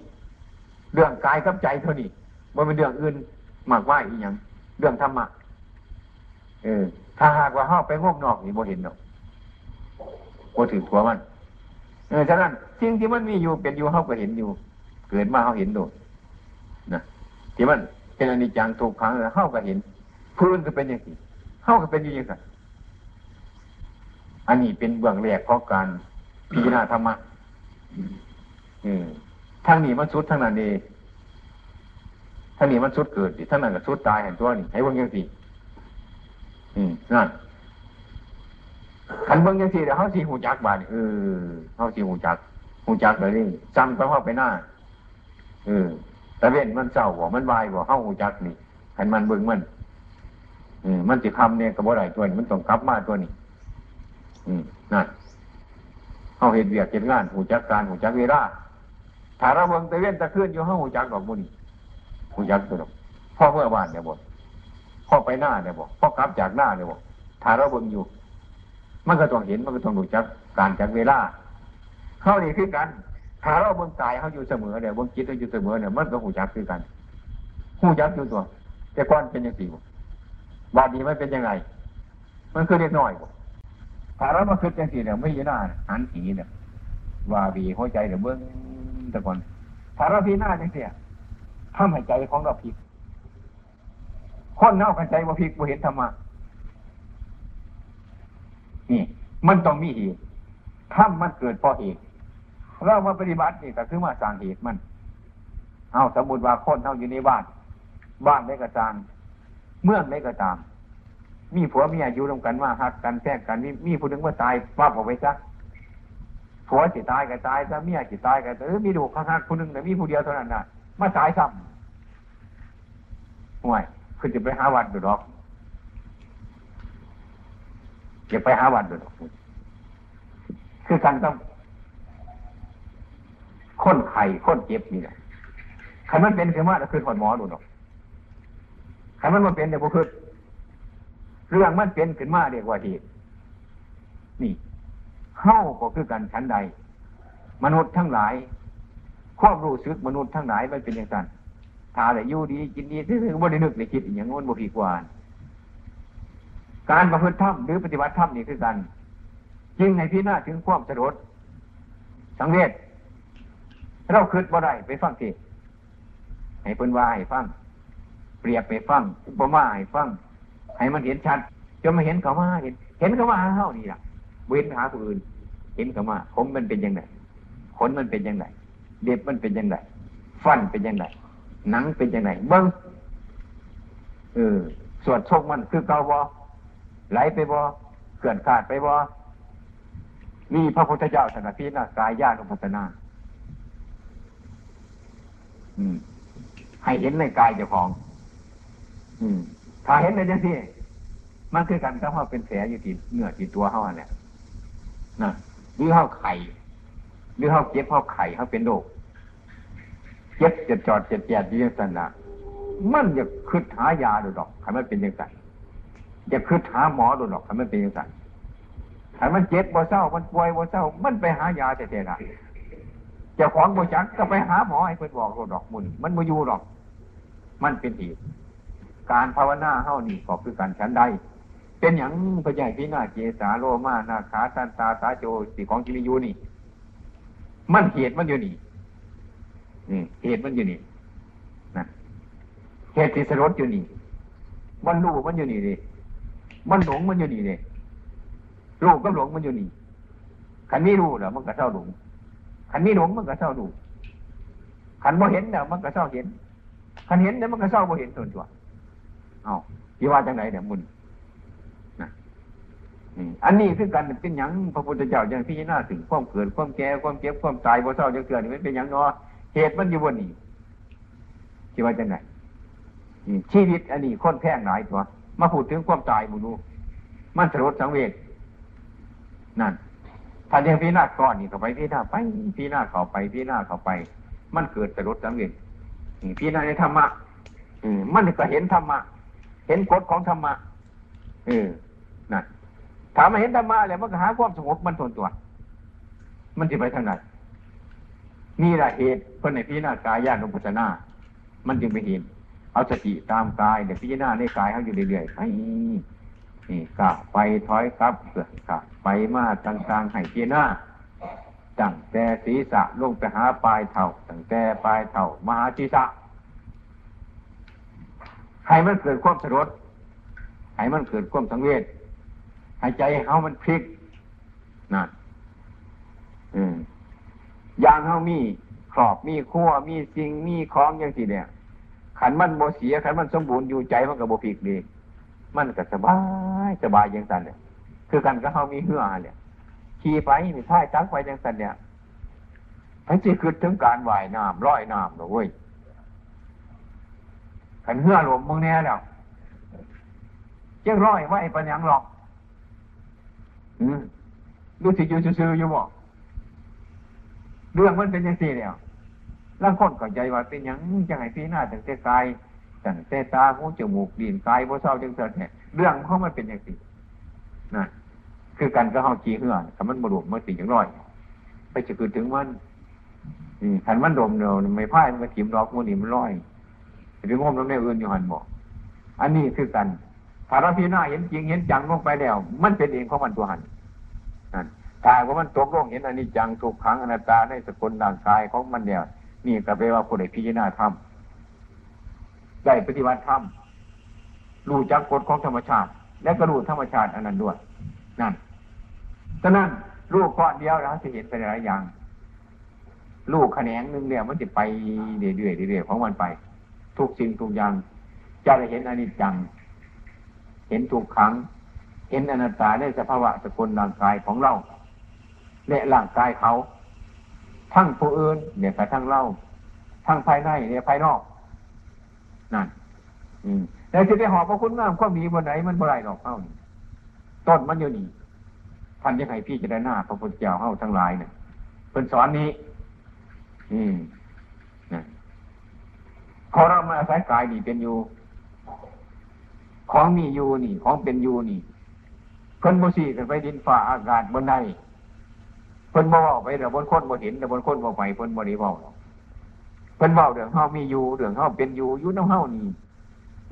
เรื่องกายกับใจเท่านี้มันเป็นเรื่องอื่นมากว่าอีกอย่าง เรื่องธรรมะ เออ ถ้าหากว่าเข้าไปงบนอกนี่บ่เห็นหรอกบ่ถือตัวมัน เออ ฉะนั้นสิ่งที่มันมีอยู่เป็นอยู่เข้าก็เห็นอยู่ เกิดมาเขาเห็นโดดนะที่มันเป็นอนิจจังถูกขังแล้วเข้าก็เห็นพื้นก็เป็นอย่างนี้เข้าก็เป็นอยู่อย่างนั้อันนี้เป็นเบื้องแรกของการพิจารณาธรรมะ อืมทางนี้มันสุดทางนั้นเองถ้านี่มันสุดเกิดสิถ้านั่นก็สุดตายเห็นตัวนี่ให้บิ่งยังสิอืมนั่นขันเบิ่งยังสิเดี๋ยวเขาสีหูจักบาดเออเขาสีหูจักหูจักเลยนี่จำไปเข้าไปหน้าเออแต่เว้นมันเศร้าบ่มันวายบ่เข้าหูจักนี่ขันมันเบิ่งมันอืมมันจะทำเนี่ยกับว่าไรตัวนี้มันต้องกลับมาตัวนี้ อืมนั่น เขาเห็นเบียกเห็นงานหูจักการหูจักเวลาถ้าเราเบิ่งต่เวนตะขึ้นอยู่เขาหูจักดอกบุญผู้ยักตัวพ่อเมื่อวานเนี่ยบอกพ่อไปหน้าเนี่ยบอกพ่อกลับจากหน้าเนี่ยบอกถ้าเราเบิ่งอยู่ มันก็ต้องเห็นมันก็ต้องดูจักการจากเวลาเขานี่คือกัน ถ้าเราเบิ่งตายเขาอยู่เสมอเนี่ยเบิ่งจิตเขาอยู่เสมอเนี่ยมันก็หูจักคือกันหูยักอยู่ตัว แต่ก่อนเป็นยังสี่วาดีไม่เป็นยังไง มันคือเล็กน้อย ถ้าเรามาคิดยังสี่เนี่ยไม่ยีหน้าหันผีเนี่ยว่าบีหัวใจเดี๋ยวเบิ้งแต่ก่อนถ้าเราพีหน้าจังเสียทำให้ใจของเราผิดคนเน่ากันใจว่าผิดว่าเห็นธรรมะนี่ มันต้องมีเหตุถ้ำมันเกิดเพราะเหตุเรามาปฏิบัตินี่ก็คือมาสร้างเหตุมัน เอาสมมติว่าคนเท่าอยู่ในบ้าน บ้านได้กระจางเมืองได้กระจาง มีผัวเมียอยู่ร่วมกันว่าหักกันแท้กันมีมีผู้หนึ่งว่าตายว่าออกไปซะผัวสิตายก็ตายซะเมียสิตายก็เออมีดูข้างๆคนหนึ่งแต่มีผู้เดียวเท่านั้นนะมาตายซ้ำห่วยคุณจะไปหาวัดดูดอกอย่าไปหาวัดดูดอกคือการต้องค้นไข่ค้นเจ็บนี่แหละใครมันเป็นคือว่าคือถอดหมอดูดอกใครมันมาเป็นเดี๋ยวพวกคือ เรื่องมันเป็นขึ้นมาเรียกว่าเหตุนี่เฮ้าก็คือกันชั้นใด มนุษย์ทั้งหลายความรู้สึกมนุษย์ทั้งหลายมันเป็นอย่างนั้นถ้าแต่ยู่ดีกินดีซื่อๆบ่ได้นึกในคิดอย่างง้นบ่ผีกวานการประพฤติธรรมหรือปฏิบัติธรรมนี่คือกันจึงในพี่หน้าถึงความสะดดสังเวชเราคืดบ่ได้ไปฟังเทศให้เพิ่นว่าให้ฟัง เปรียบไปฟังบ่มาให้ฟัง ให้มันเห็นชัด จนมาเห็นเขามาเห็น เห็นเขามาเท่านี้ล่ะเว้นหาผู้อื่น เห็นเขามาผมมันเป็นยังไงขนมันเป็นยังไงเด็บมันเป็นยังไงฟันเป็นยังไงหนังเป็นยังไงเบิ้งเออสวดโชคมันคือเกาบอไหลไปบอเกินขาดไปบอมีพระพุทธเจ้าสนาพีนะกายญาณุปัสนาอืมให้เห็นในกายเจ้าของ อืม ถ้าเห็นในยังที่มันคือกันก็ว่าเป็นแผลอยู่ที่เนื้อที่ตัวเขาเนี่ยนะหรือเขาไข่หรือเขาเจ็บเขาไข่เขาเป็นโรคเจ็บจะจอดจะแจดยี่สันนะมันอยากคืดหายาดูดอกให้มันเป็นยังไงอยากคืดหาหมอดูดอกให้มันเป็นยังไงให้มันเจ็บบ่เศร้า มันป่วยบ่เศร้า มันไปหายาแต่แต่ละเจ้าของบ่จักก็ไปหาหมอให้เพื่นบอกดอกมุนมันบ่อยู่หรอก มันเป็นเหตุ การภาวนาเฮ้านี่ก็คือการชั้นใดเป็นอย่างพระใหญ่พินาเจสาโลมานาคาตันตาตาโจสีของกิริยูนี่ มันเหตุมันอยู่นี่นี่เหตุมันอยู่นี่นะเหตุที่สรดอยู่นี่ มันรู้มันอยู่นี่เลยมันหลงมันอยู่นี่เลยรู้ก็หลงมันอยู่นี่ขันนี้รู้แล้วมันก็เศร้าหลงขันนี้หลงมันก็เศร้าดูขันบ่เห็นแล้วมันก็เศร้าเห็นขันเห็นแล้วมันก็เศร้าบ่เห็นตัวนตัว เอายี่ว่าจังไหนเนี่ยมุนอันนี้คือกันเป็นอย่างพระพุทธเจ้าอย่างพิจารณาถึงความเกิดความแก่ความเก็บความตายบ่เศร้าจังเกิดนี่มันเป็นอย่างเนาะเหตุมันอยู่บนนี้ที่ว่าจังไงชีวิตอันนี้ค้นแพงหลายตัวมาพูดถึงความตายบุญูมันสลดสังเวชนั่นถ้าเรียงพินาศก่อนนี่เข้าไปพินาศไปพินาศเข้าไปพินาศเข้าไป มันเกิดสลดสังเวชพินาศในธรรมะมันก็เห็นธรรมะ เห็นกฎของธรรมะเออนั่นถามมาเห็นธรรมะแล้วมันก็หาความสงบมันทนตัว มันจะไปทางไหนนี่แหละเหตุเพื่อนในพิจารณากายญาณุปัสนา มันจึงไปเห็น เอาสติตามกายเดี๋ยวพิจารณาในกายเขาอยู่เรื่อยๆไปนี่กะไปถอยครับเกิดกะไปมาต่างๆให้พิจารณาตั้งแต่ศีรษะลงไปหาปลายเท่าตั้งแต่ปลายเท่ามาหาศีรษะ ให้มันเกิดความสลดให้มันเกิดความสังเวชหายใจเฮามันพลิกนั่นอืมยางเฮามีครอบมีขั้วมีสิ่งมีของอย่างที่เนี่ยขันมันโมเสียขันมันสมบูรณ์อยู่ใจมันกับโบพลิกดี มันก็สบายสบายอย่างสันเนี่ยคือกันก็เฮามีเหื่อเนี่ยขี่ไปมีท้ายตั้งไปอย่างสันเนี่ยให้จีคือถึงการว่ายน้ำร้อยน้ำหรอเว้ย ขันเหือหลมมึงแน่แล้วเจ้าร้อยว่าไว้ปัญญังหรอกดูสิอยู่ซื่อๆอยู่บ่เรื่องมันเป็นยังสี่เนี่ยร่างคนเข้าใจว่าเป็นยังจังไงพี่หน้าตั้งแต่กายตั้งแต่ตาหูจมูกดินกายบ่เศร้าจังเสร็จเนี่ยเรื่องเขามันเป็นยังสี่นะคือกันก็เฮาขี้เหื่อถ้ามันบรวมมันสิ่งอย่างร้อย ไปจะคือถึงมันขันมันดมเดียวไม่พ่ายมันถิ่มดอกมันนี่มันร้อย ไปงมน้ำแม่อื่นอยู่หันบอกอันนี้คือกันถ้าเราพิจารณาเห็นจริงเห็นจังลงไปแล้ว มันเป็นเองของมันตัวหันนั่นถ้าว่ามันตกลงเห็นอันนี้จังถูกขังอนัตตาในสกุลร่างกายของมันเนี่ยนี่ก็แปลว่าคนใดพิจารณาธรรมได้ปฏิบัติธรรมรู้จักกฎของธรรมชาติ และก็รู้ธรรมชาติอันนั้นด้วยนั่นฉะนั้นลูกก้อนเดียวแล้วจะเห็นเป็นหลายอย่าง ลูกแขนงหนึ่งเนี่ยมันจะไปเรื่อยๆเรื่อยๆของมันไป ทุกสิ่งทุกอย่าง จะได้เห็นอนิจจัง เห็นทุกครั้งเห็นอนัตตาในสภาวะสกุลร่างกายของเราและร่างกายเขา ทั้งผู้อื่นเนี่ยกระทั่งเราทั้งภายในเนี่ยภายนอกนั่น อืมแล้วจะไปหอบพระคุณงามความดีบนไหนมันบ่ไรหรอกเข้านี่ต้นมันอยู่นี่ท่านยังไงพี่จะได้หน้าพระพุทธเจ้าเข้าทั้งหลายเนี่ยเป็นสอนนี้ อืม ขอเรามาอาศัยกายนี่เป็นอยู่ ของมีอยู่นี่ ของเป็นอยู่นี่เพิ่นโมสีกันไปดินฟ้าอากาศบนใดเพิ่นบ่เว้าไปแต่บนคนบ่เห็นแต่บนคนบ่ไปเพิ่นบ่ได้เว้าเพิ่นเว้าเรื่องเฮามีอยู่เรื่องเฮาเป็นอยู่อยู่น้ำเฮานี่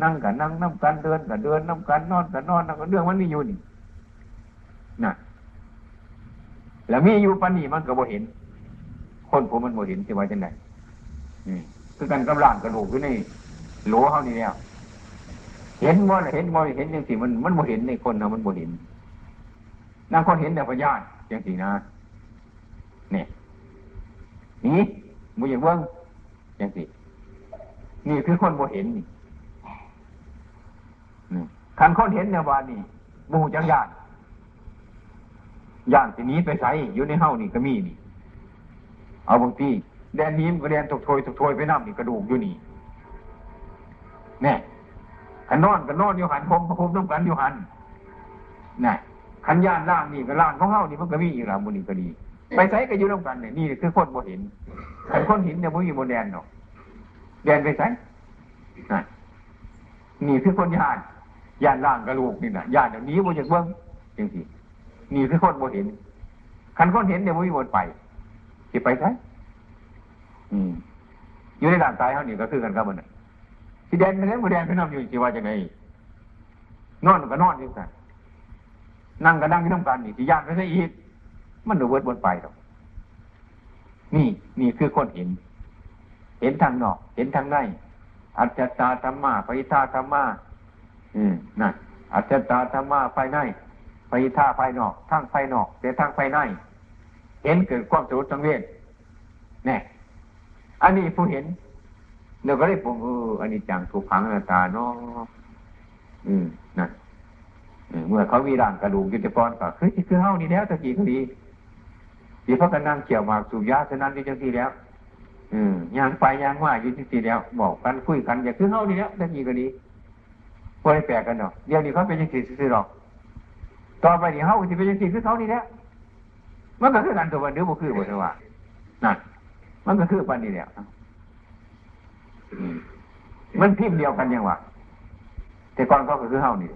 นั่งกับนั่งน้ำกันเดินกับเดินน้ำกันนอนกับนอนนั่งกับเรื่องมันมีอยู่นี่น่ะแล้วมีอยู่ปันนี้มันก็บ่เห็น คนผมมันบ่เห็นจะว่าจังไดนี่ คือกันกับร่างกระดูกอยู่ในโหลเฮานี่แล้วเห็นบ่าเห็นบ่าเห็นจังสิมันมันบ่เห็นในคนนะมันบ่เห็นนั่งคนเห็นแต่พยานจังสินะเนี่ยนี่บ่อย่างเบิ่งจังสินี่คือคนบ่เห็นนี่คันคนเห็นเนี่ยว่านี่บูจังยานยานทีนี้ไปใส่อยู่ในเฮ้านี่ก็มีนี่ เอาบางที แดนนี้มันก็แดนตกโถยตกโถยไปน้ำนี่กระดูกอยู่นี่แน่ขันนอนกันนอนอยู่หันคมพระคมต้องกันอยู่หันน่ขันย่านล่างนี่ก็ล่างของเฮ้านี่มันก็มีอยู่แล้วบุนี่ก็ดี ไปใส่ก็อยู่ต้องกันเนี่ยนี่คือคนบ่เห็นขันคนเห็นเนี่ยมันมีบนแดนเนาะแดนไปใส่น่นี่คือคนย่านย่านล่างกระลูกนี่นะย่านเดี๋ยวนี้บ่อยากเบิ้งจริงสินี่คือคนบ่เห็นคันคนเห็นเดี๋ยวบ่มีวนไปสิไปใช่ อยู่ในร่างกายเขานี่ก็คือกันกับมันสิแดนไปแล้วบ่แดนไปนำอยู่สิว่าจังไงนอนก็นอนอยู่กันนั่งก็นั่งที่น้ำกันนี่สิย่านไปซะอีกมันดูเวิร์ดบนไปหรอกนี่นี่คือคนเห็น เห็นทางนอก เห็นทางในอัจจตาธรรมะปิธาธรรมะอืมนั่นอัจจตาธรรมะภายในไปท่าภายนอกทั้งภายนอกแต่ทั้งภายใน เห็นเกิดความสุขสังเวชแน่ อันนี้ผู้เห็นเดี๋ยวก็ได้ผมเอออันนี้จังถูกขังนาตาเนาะอืมนั่นเมื่อเขามีร่างกระดูกยุติกรก็คือคือเฮานี่แล้วตะกี้ก็ดีดีเพราะกันนั่งเกี่ยวมากสูบยาฉะนั้นที่จังทีแล้ว อืมยางไปยางว่าอยู่ที่ทีแล้ว บอกกันคุยกันอย่าคือเฮานี่แล้วตะกี้ก็ดีพอได้แปลกกันเนาะเดี๋ยวนี้เขาเป็นยังสี่สี่หรอกต่อไปนี่เฮาสิเป็นยังสี่คือเขานี่แหละมันก็คือกันตัววันเดียวบ่คือบ่เทว่านั่น มันก็คือปันนี่แหละมันพิมพ์เดียวกันยังวะแต่ก่อนเขาก็คือเฮานี่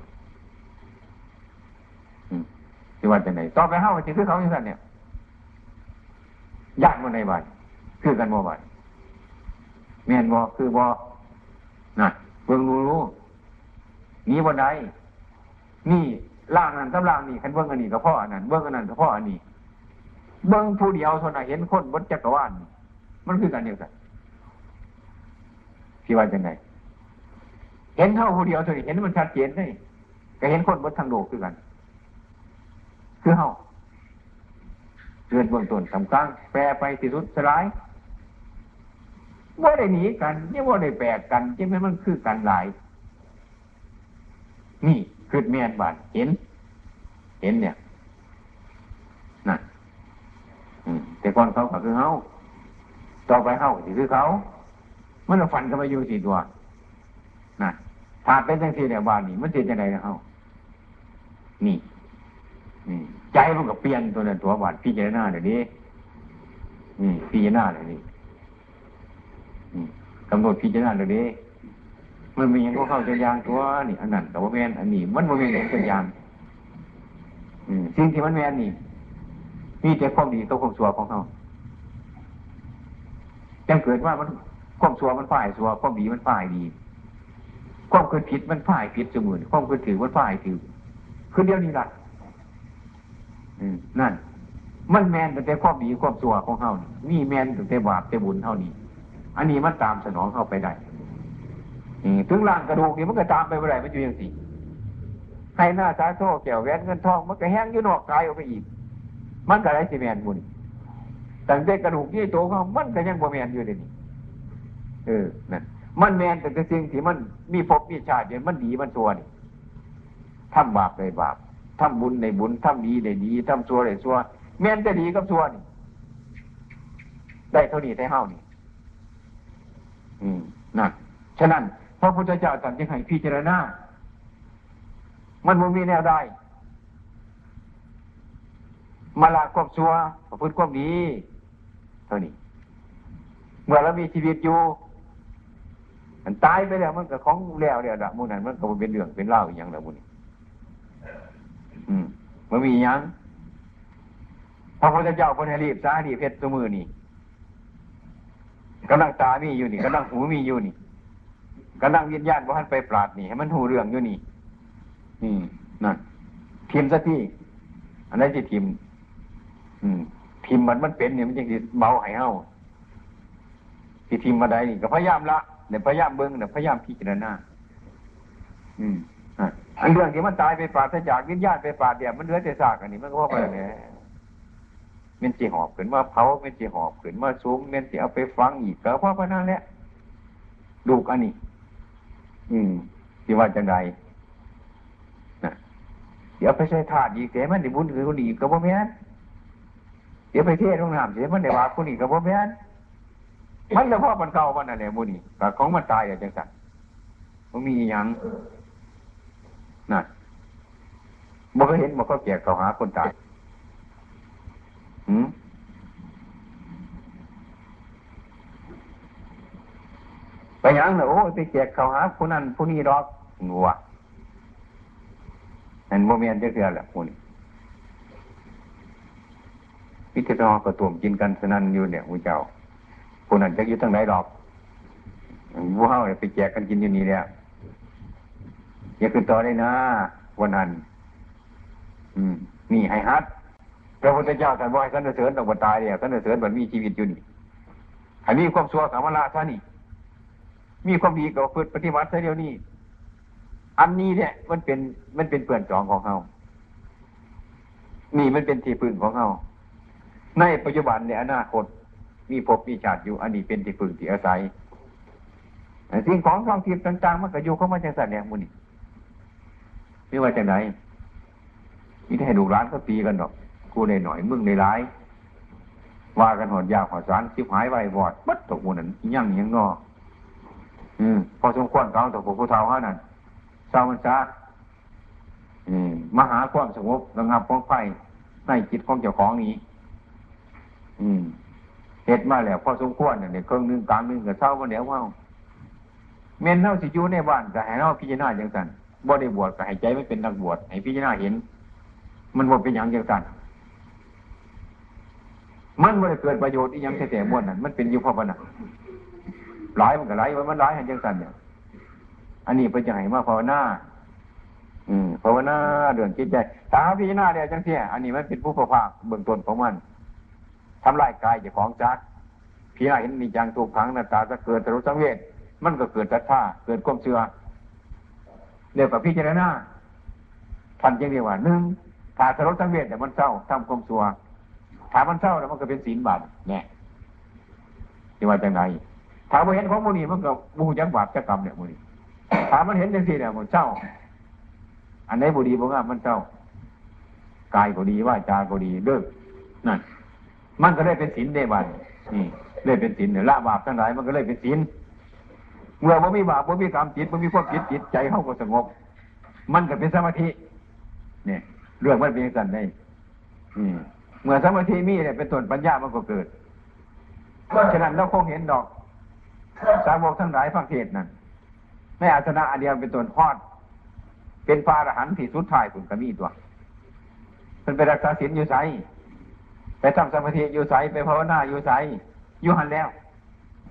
ที่ว่าจะไหนต่อไปเฮาสิคือเขาอย่างนั้นเนี่ยยากมันในบ้านคือกันบ่บ้านแม่นบ่คือบ่น่ะเบิ่งรู้รู้นี้บ่ได้นี่ล่างนั้นกับล่างนี่ขันเบิ้งอันนี้กับพ่ออันนั้นเบิ้งอันนั้นกับพ่ออันนี้ เบิ้งผู้เดียวเท่านั้นเห็นคนบนจักรวาล มันคือกันเดียวกันที่ว่าจะไง เห็นเท่าผู้เดียวเท่านี้เห็นมันชัดเจนได้ก็เห็นคนบนทางโลกคือกัน คือเฮาเกิดเบื้องต้นสำคัญแปรไปที่สุดสลายว่าได้หนีกันนี่ว่าได้แปลกกันใช่ไหมมันคือกันหลาย นี่คือแม่นบาดเห็น เห็นเนี่ยนั่นแต่ก่อนเขาก็คือเขา ต่อไปเข้าสิคือเขามันฝันกันมาอยู่สี่ตัวนะถ้าเป็นจังสี่เนี่ยบานนี่มันจะยังไงนะเขานี่ นี่ใจมันก็เปลี่ยนตัวนั้นตัวบาดพี่เจารณาเดี๋ยวนี้นี่พี่เจารณาเดี๋ยวนี้กำหนดพี่เจารณาเดี๋ยวนี้มันมีอย่างก็เข้าจะยางตัวนี่อันนั้นแต่ว่าแมนอันนี้ มันมันมีอย่างเป็นยางสิ่งที่มันแมนนี่มีแต่ความดีตัวความสัวของเขา จังเกิดว่ามันความสัวมันฝ่ายสัวความดีมันฝ่ายดีความเกิดผิดมันฝ่ายผิดเสมอความเกิดถือมันฝ่ายถือคือเดียวนี้ละนั่น มันแมนแต่ความดีความสัวของเขานี่มีแมนแต่บาปแต่บุญเท่านี้ อันนี้มันตามสนองเข้าไปได้ถึงร่างกระดูกนี่มันก็ตามไปเมื่อไรมันอยู่อย่างสี่ให้หน้าตาโซ่แก้วแหวนเงินทอง มันก็แห้งอยู่นอกกายออกไปอีก มันก็ไรสิแมนบุญ ตั้งแต่กระดูกที่โตเขามันก็ยังบ่แมนอยู่เลยวนี่เออนั่นมันแมนแต่สิ่งที่มันมีภพมีชาติเดี๋ยวมันดีมันชั่วนี่ทำบาปในบาปทำบุญในบุญทำดีในดีทำชั่วในชั่วแมนจะดีกับชั่วนี่ได้เท่านี้ได้เท่านี้อืมนั่นฉะนั้นพระพุทธเจ้าตรัสยังให้พิจารณา มันมันมีแนวได้ มาละความชั่วประพฤติความดี เท่านี้ เมื่อเรามีชีวิตอยู่มันตายไปแล้วมันก็ของแล้วแล้วละมูนั้นมันก็เป็นเรื่องเป็นเล่าอย่างละมูนี่อืมมันมีอย่างพระพุทธเจ้าคนให้รีบสารีเพชรสมือนี่กำลังตามีอยู่นี่กำลังหูมีอยู่นี่กำลังวิญญาณว่าท่านไปปราดนี่ให้มันหูเรื่องอยู่นี่นี่นั่นพิมพ์ซะที่อันนั้นจะพิมอืม พิมมันมันเป็นเนี่ยมันจะเบาหายเฮาที่พิมมาได้นี่ก็พยายามละเนี่ยพยายามเบิ้งเนี่ยพยายามพิจารณาอืมอันเรื่องที่มันตายไปปราศจากวิญญาณไปปราดเดียมันเหลือแต่ซากอันนี้มันก็ว่าไปเนี่ยมันจีหอบขึ้นมาเผามันจีหอบขึ้นมาซุ้มมันจีเอาไปฟังอีกก็เพราะพนั่นแหละลูกอันนี้ อืมที่ว่าจังไดนะเดี๋ยวไปใช้ถาดอีกเสียมันด้บุญคือคนอีกก็บ่แม่น เดี๋ยวไปเทศโรงน้ำเสียมันได้ว่าคนอีกก็บ่แม่นมันเฉพาะมันเก่ามันอะไรบุญนี่แต่ของมันตายอย่างจังสันมันมีอย่างนั่นบ่ก็เห็นบ่ก็แก่เขาหาคนตายหืมไปยังเนอโอ้ไปแจกเขาหาผู้นั้นผู้นี้รอกงัวนั่นโมเมนต์จะเกิดแหละผู้นี้ พิจารณากระตุ่มกินกันสนันอยู่เนี่ยผู้เจ้าผู้นั้นจะอยู่ทั้งไหนรอกวัวไปแจกกันกินอยู่นี่เนี่ยอย่าขึ้นต่อได้นะวันนั้นอืม นี่ให้ฮัดพระพุทธเจ้าท่านบอกให้สันเสริญต้องบตายเนี่ยสันเสริญมันมีชีวิตอยู่นี่ให้มีความชั่วสามละท่านี่มีความดีกับพืชปฏิบัติเดียวนี้ อันนี้เนี่ยมันเป็นมันเป็นเปลื่อนจองของเขานี่มันเป็นที่พึ่งของเขา ในปัจจุบันในอนาคต มีภพมีชาติอยู่อันนี้เป็นที่พึ่งที่อาศัยสิ่งของทองทิพย์ต่างๆมันก็อยู่เข้ามาจังสันเนี่ยมุนี่ไม่ว่าจากไหนมีให้ดูร้านก็ตีกันดอก กูในหน่อยมึงในร้าย ว่ากันหอดยาหอดสารชิบหายไว้วอดบัดตกมูนั้นยั่งยังงออืมพอสมควรเก่าต่อผู้เฒ่าเท่านั้นเศร้ามันซาอืมมหาความสงบระงับของไฟในจิตของเจ้าของนี้ อืมเหตุมาแล้วพอสมควรเนี่ยเครื่องนึงกลางนึงกับเศร้ามันเดียวว่าเมนเท่าสิอยู่ในบ้านก็ให้เ่าพิจารณาอย่างนั้นบ่ได้บวชก็ให้ใจไม่เป็นนักบวชให้พิจารณาเห็น มันบ่เป็นอย่างอย่างนั้นมันไม่ได้เกิดประโยชน์อีกอย่างแต่แต่บวชนั่นมันเป็นอยู่เพราะว่าน่ะหลายมันก็หลายมันหลายหันจังสันเนี่ยอันนี้เป็นจะให้มาภาวนาอืมภาวนาเรื่องจิตใจถ้าพิจารณาเดียวจังเสียอันนี้มันเป็นผู้ประภาคเบื้องต้นของมัน ทำลายกายเจ้าของจักพิจารณาเห็นมีจังถูกขังหน้าตาจะเกิดตรุสังเวชมันก็เกิดตัดท่าเกิดความเชื่อเดี๋ยวกับพิจารณาทันยังเดียวว่าหนึ่งถ้าสรุสังเวชแต่มันเศร้าทำความชัวถ้ามันเศร้าแล้วมันก็เป็นศีลบาปเนี่ยจะว่าจังไงถ้าม่เห็นของมูนีมันก็มูจังบาปจักกรรมเนี่ยมูนีถ้ามันเห็นจังสี่เนี่ยมันเจ้า อันไหนบุดีบอกว่ามันเจ้ากายก็ดีว่าจาก็ดีเลิกนั่น มันก็ได้เป็นศีลได้บันนี่ได้เป็นศีลเนี่ยละบาปทั้งหลายมันก็เลยเป็นศีลเมื่อมันมีบาปมันมีกรรมจิตมันมีความจิตจิตใจเข้าก็สงบ มันก็เป็นสมาธิเนี่ยเรื่องมันเป็นสันได้เมื่อสมาธิมีเนี่ยเป็นต้นปัญญามันก็เกิดเพราะฉะนั้นเราคงเห็นดอก สาวกทั้งหลายฟังเทศนั่นในอาสนะอันเดียวเป็นต้นพอด เป็นพาอรหันต์ที่สุดท้ายคุณก็มีตัวเป็นไปรักษาศีลอยู่ใส ไปทำสมาธิอยู่ใสไปภาวนาอยู่ใสอยู่หันแล้ว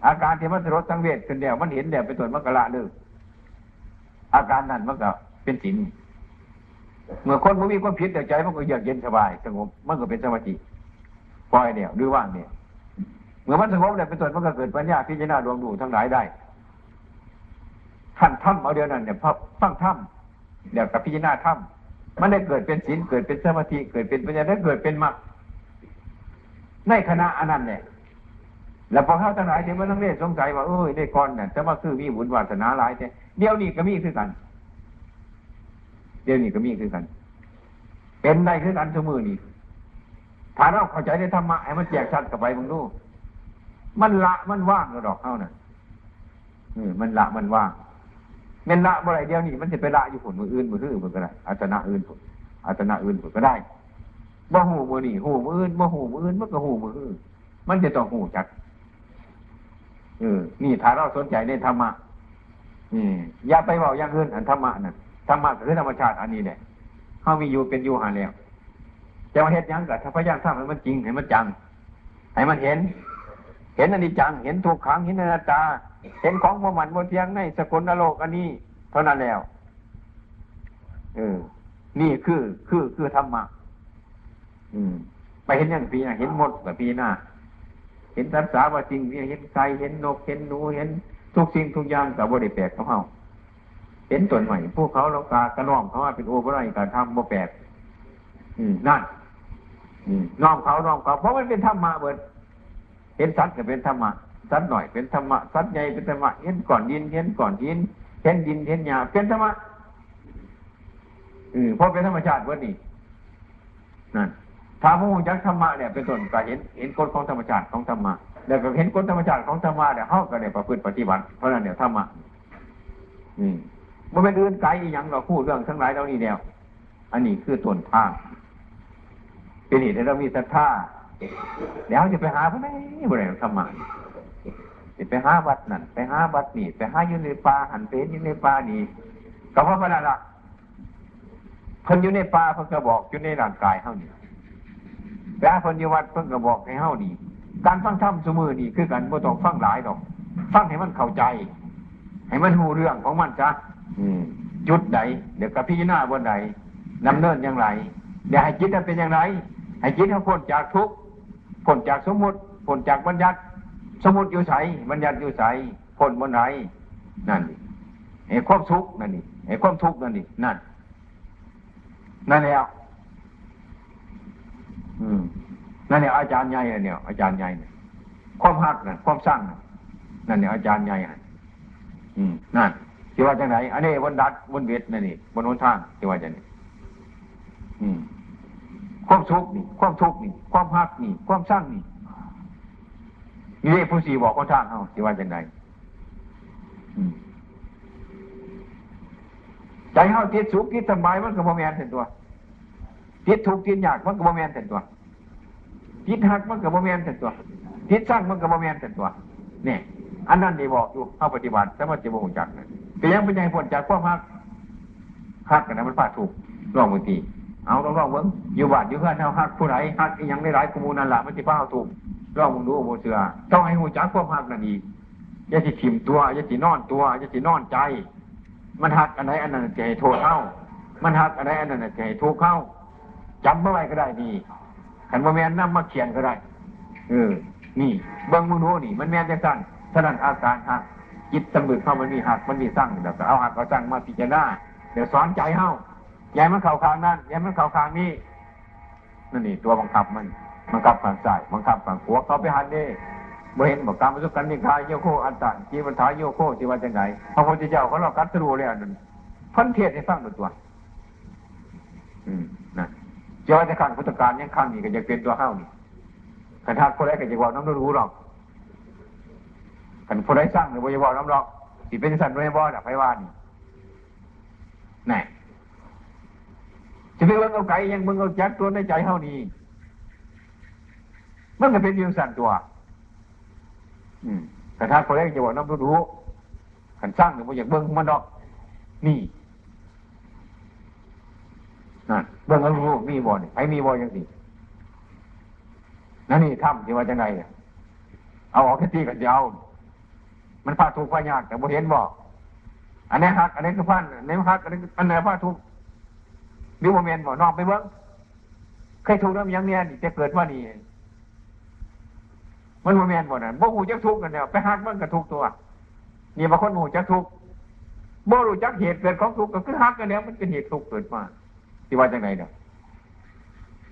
อาการที่มันสลดสังเวชขึ้นเดียวมันเห็นเดียวเป็นต้นมันกละเลยอาการนั้นมันก็เป็นศีลเมื่อคนมันมีความผิดแต่ใจมันก็เยือกเย็นสบายสงบมันก็เป็นสมาธิปล่อยเดียวหรือว่างเนี่ยเมื่อมันสงบเนี่ยเป็นต้นมันก็เกิดปัญญาพิจารณาดวงดูทั้งหลายได้ท่านถ้ำเอาเดียวนั้นเนี่ยพัฟังถ้ำเดี๋ยวกับพิจารณาถ้ำมันได้เกิดเป็นศีลเกิดเป็นสมาธิเกิดเป็นปัญญาได้เกิดเป็นมรรค ในคณะอันนั้นเนี่ยแล้วพอเข้าทั้งหลายเดี๋ยวมันต้องเรียนสงสัยว่าเอ้ยได้ก่อนเนี่ยจะมาคือมีบุญวาสนาหลายแต่เดี๋ยวนี้ก็มีคือกัน เดี๋ยวนี้ก็มีคือกัน เป็นได้คือกันสมือนี่ถ้าเราเข้าใจในธรรมะให้มันแจกชัดกับไปมึงดูมันละมันว่างกระดอกเข้าน่ะอืมมันละมันว่างเมนละบ่ไรเดียวนี่มันจะไปละอยู่ผลมืออื่นมืออื่นมือก็ได้อาจนะอื่นผลอาจนะอื่นผลก็ได้ บ่หูมือนี่หูมืออื่นบ่หูมืออื่นมันก็หูมืออื่นมันจะต้องหูจักเออ นี่ถ้าเราสนใจในธรรมะอืมอย่าไปบอกอย่างอื่นอันธรรมะนั่นธรรมะคือธรรมชาติอันนี้แหละเขามีอยู่เป็นอยู่หาแล้วจะมาเฮ็ดยังกับถ้าพยายามทำให้มันจริงให้มันจังให้มันเห็น เห็นอันิจจัง เห็นทุกขังเห็นอนัตตา เห็นของประมันบนเทียงในสกุลนรกอันนี้เท่านั้นแล้วเออนี่คือคือคือธรรมะ อืม ไปเห็นย่างปีหน้าเห็นหมดแบบปีหน้า เห็นสัตว์สาว่าจริงเห็นไก่เห็นนกเห็นหนูเห็นทุกสิ่งทุกอย่างกับบริแปลกของเขาเห็นตัวใหม่พวกเขาเรากากระน้อมเขาว่าเป็นโอเปร่าการทำโมแปลกอืมนั่นน้อมเขาน้อมเขาเพราะมันเป็นธรรมะเบิดเห็นสัตว์ก็เป็นธรรมะสัตว์หน่อยเป็นธรรมะสัตว์ใหญ่เป็นธรรมะเห็นก่อนดินเห็นก่อนดินเห็นดินเห็นหญ้าเป็นธรรมะอืมเพราะเป็นธรรมชาติเบิดนี่นั่น ถ้าพระองค์จักธรรมะเนี่ยเป็นต้นก็เห็นเห็นกฎของธรรมชาติของธรรมะแล้วก็เห็นกฎธรรมชาติของธรรมะเนี่ยเขาก็เนี่ยประพฤติปฏิบัติเพราะนั้นเนี่ยธรรมะอืมมันเป็นอื่นไกลอีหยังเราพูดเรื่องทั้งหลายเหล่านี้แล้วอันนี้คือต้นทางเป็นเหตุให้เรามีศรัทธาเดี๋ยวจะไปหาพระไหนบ่ได้ธรรมะจะไปหาวัดนั่นไปหาวัดนี่ไปหาอยู่ในป่าหันไปอยู่ในป่านี่ก็เพราะว่านั่นละคนอยู่ในป่าเพิ่งก็บอกอยู่ในร่างกายเท่านี้ แต่คนอยู่วัดเพิ่งก็บอกให้เท่านี้การฟังธรรมสมือนี่คือการบ่ต้องฟังหลายดอกฟังให้มันเข้าใจ ให้มันหูเรื่องของมันจ้ะจุดใดเดี๋ยวกับพิจารณาบนใดนำเนินอย่างไรเดี๋ยวให้จิตมันเป็นอย่างไร ให้จิตเขาพ้นจากทุกข์พ้นจากสมมติพ้นจากบัญญัติ สมมติอยู่ใสบัญญัติอยู่ใสพ้นบนไหนนั่นไอ้ความทุกข์นั่นนี่ไอ้ความทุกข์นั่นนี่นั่นนั่นแล้ว อืมนั่นเนี่ยอาจารย์ใหญ่เนี่ยอาจารย์ใหญ่เนี่ยความหักน่ะความสร้างนั่นเนี่ยอาจารย์ใหญ่อืมนั่นที่ว่าจังไหนอันนี้บนดัดบนเวทนั่นนี่บนหนทางที่ว่าจังไหนอืมความทุกข์นี่ ความทุกข์นี่ ความหักนี่ ความสร้างนี่นี่เรียกผู้สีบอกคนทางเขาที่ว่าจังไหนใจเขาติดสุขติดสบายมันก็บ่แมนเห็นตัว ติดทุกข์ติดยากมันก็บ่แมนเห็นตัวติดหักมันก็บ่แมนเห็นตัวติดสร้างมันก็บ่แมนเห็นตัวเนี่ยอันนั้นนี่บอกอยู่เข้าปฏิบัติแต่ว่าจะบ่งจักนะเป็นยังเป็นยังผลจากความหักหักกันนะมันพลาดถูกลองบางทีเอาลองลองเบิ้งอยู่บ้านอยู่เพื่อนเอาหักผู้ไหนหักยังไม่ร้ายกูมูนั่นแหละมันจะพลาดถูกลองมึงดูโมเสือต้องให้หูจักความหักนั่นอีกอย่าสิถิ่มตัวอย่าสินอนตัวอย่าสินอนใจ มันหักอันไหนอันนั้นจะให้โทษเข้ามันหักอันไหนอันนั้นจะให้ทุกเข้า จำเมื่อไรก็ได้ดีขันโมแมนนั่มาเขียนก็ได้ เออ นี่เบิ้งมึงดูนี่ มันแมนจะสั่นฉะนั้นอาการหักจิตสำนึกเข้ามันมีหักมันมีสร้งเดี๋ยวเอาหักเอาสร้งมาพิจารณาเดี๋ยวสอนใจเข้าย่ามันเข่าคางนั่นย่ามันเข่าคางนี้นั่นนี่ตัวบังคับมันบังคับฝั่งซ้ายบังคับฝั่งขวาเขาไปหันนี่เมื่อเห็นบอกการประสบการณ์มีคายโยโคอันตันจีวันทายโยโคจีวันจังไงพระพุทธเจ้าเขาเรากัดสรู้เลยอันนั้นพันเทศให้ฟังตัวตัว อืมนะ เจ้าจะขังพุทธการยังขังนี่ก็จะเป็นตัวเข้านี่ขันทักคนแรก็จะบอกน้องรู้หรอกขันผู้ใดสร้างหรือบ่บอกน้ำรอกสิเป็นสันไม่บ่ดับไฟว่านี่แน่จะไปเบิ่งเอาไก่ยังเบิ่งเอาจัดตัวในใจเท่านี้มันก็เป็นเรื่องสั่นตัว อืมแต่ถ้าคนแรกจะบอกน้ำรู้ขันสร้างหรือบ่อยากเบิ่งมันดอก นี่ เบิ่งเอารู้มีบ่นี่ไผมีบ่ยังสินั่นนี่ถ้ำที่ว่าจะไงเอาออกแค่ตีกันเดียวมันพาทุกข์พายากแต่บ่เห็นบอกอันนี้ฮักอันนี้คือพันอันนี้ฮักอันนี้อันไหนพาทุกข์มิวโมเมนบอกนอกไปเบิ้งเคยทุกข์แล้วยังเนี่ยนี่จะเกิดว่านี่มันโมเมนบอกนั่นบ่หูจักทุกข์กันเนี่ยไปฮักมันก็ทุกตัว นี่บางคนหูจักทุกข์บ่รู้จักเหตุเกิดของทุกข์ก็คือฮักกันแล้วมันเป็นเหตุทุกข์เกิดมา ที่ว่าจังไหนเนี่ย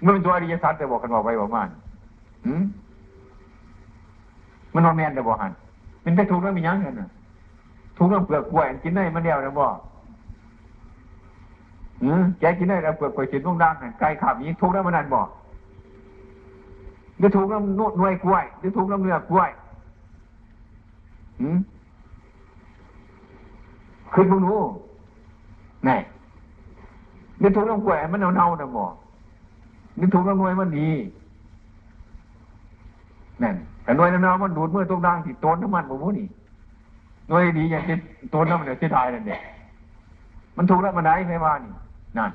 มันเป็นตัวอริยสัจแต่บอกกันว่าไว้ว่ามันอืมมันนอนแมนแต่บ่หันมันไปถูกแล้วมียังเงินน่ะถูกแล้วเปลือกกล้วยกินได้มันเดียวนะบอืมแกกินได้แล้วเปลือกกล้วยกินลูกด่างหันไก่ขับนี้ถูกแล้วมันนั่นบ่หรือถูกแล้วนวดหน่วยกล้วยหรือถูกแล้วเนื้อกล้วยอืมขึ้นพวกนู้ไหน นึกถูกน้ำกวมันเน่าๆนะบ่นึกถูกน้ำนวยมันดีนั่นแต่นวยเน่าๆมันดูดเมื่อตรงด่างที่ต้นน้ำมันบ่มู้นี่นวยดีอย่างที่ต้นน้ำมันเดี๋ยวที่ทายนั่นเด็มันถูกแล้วมันได้ไหมว่านี่นั่น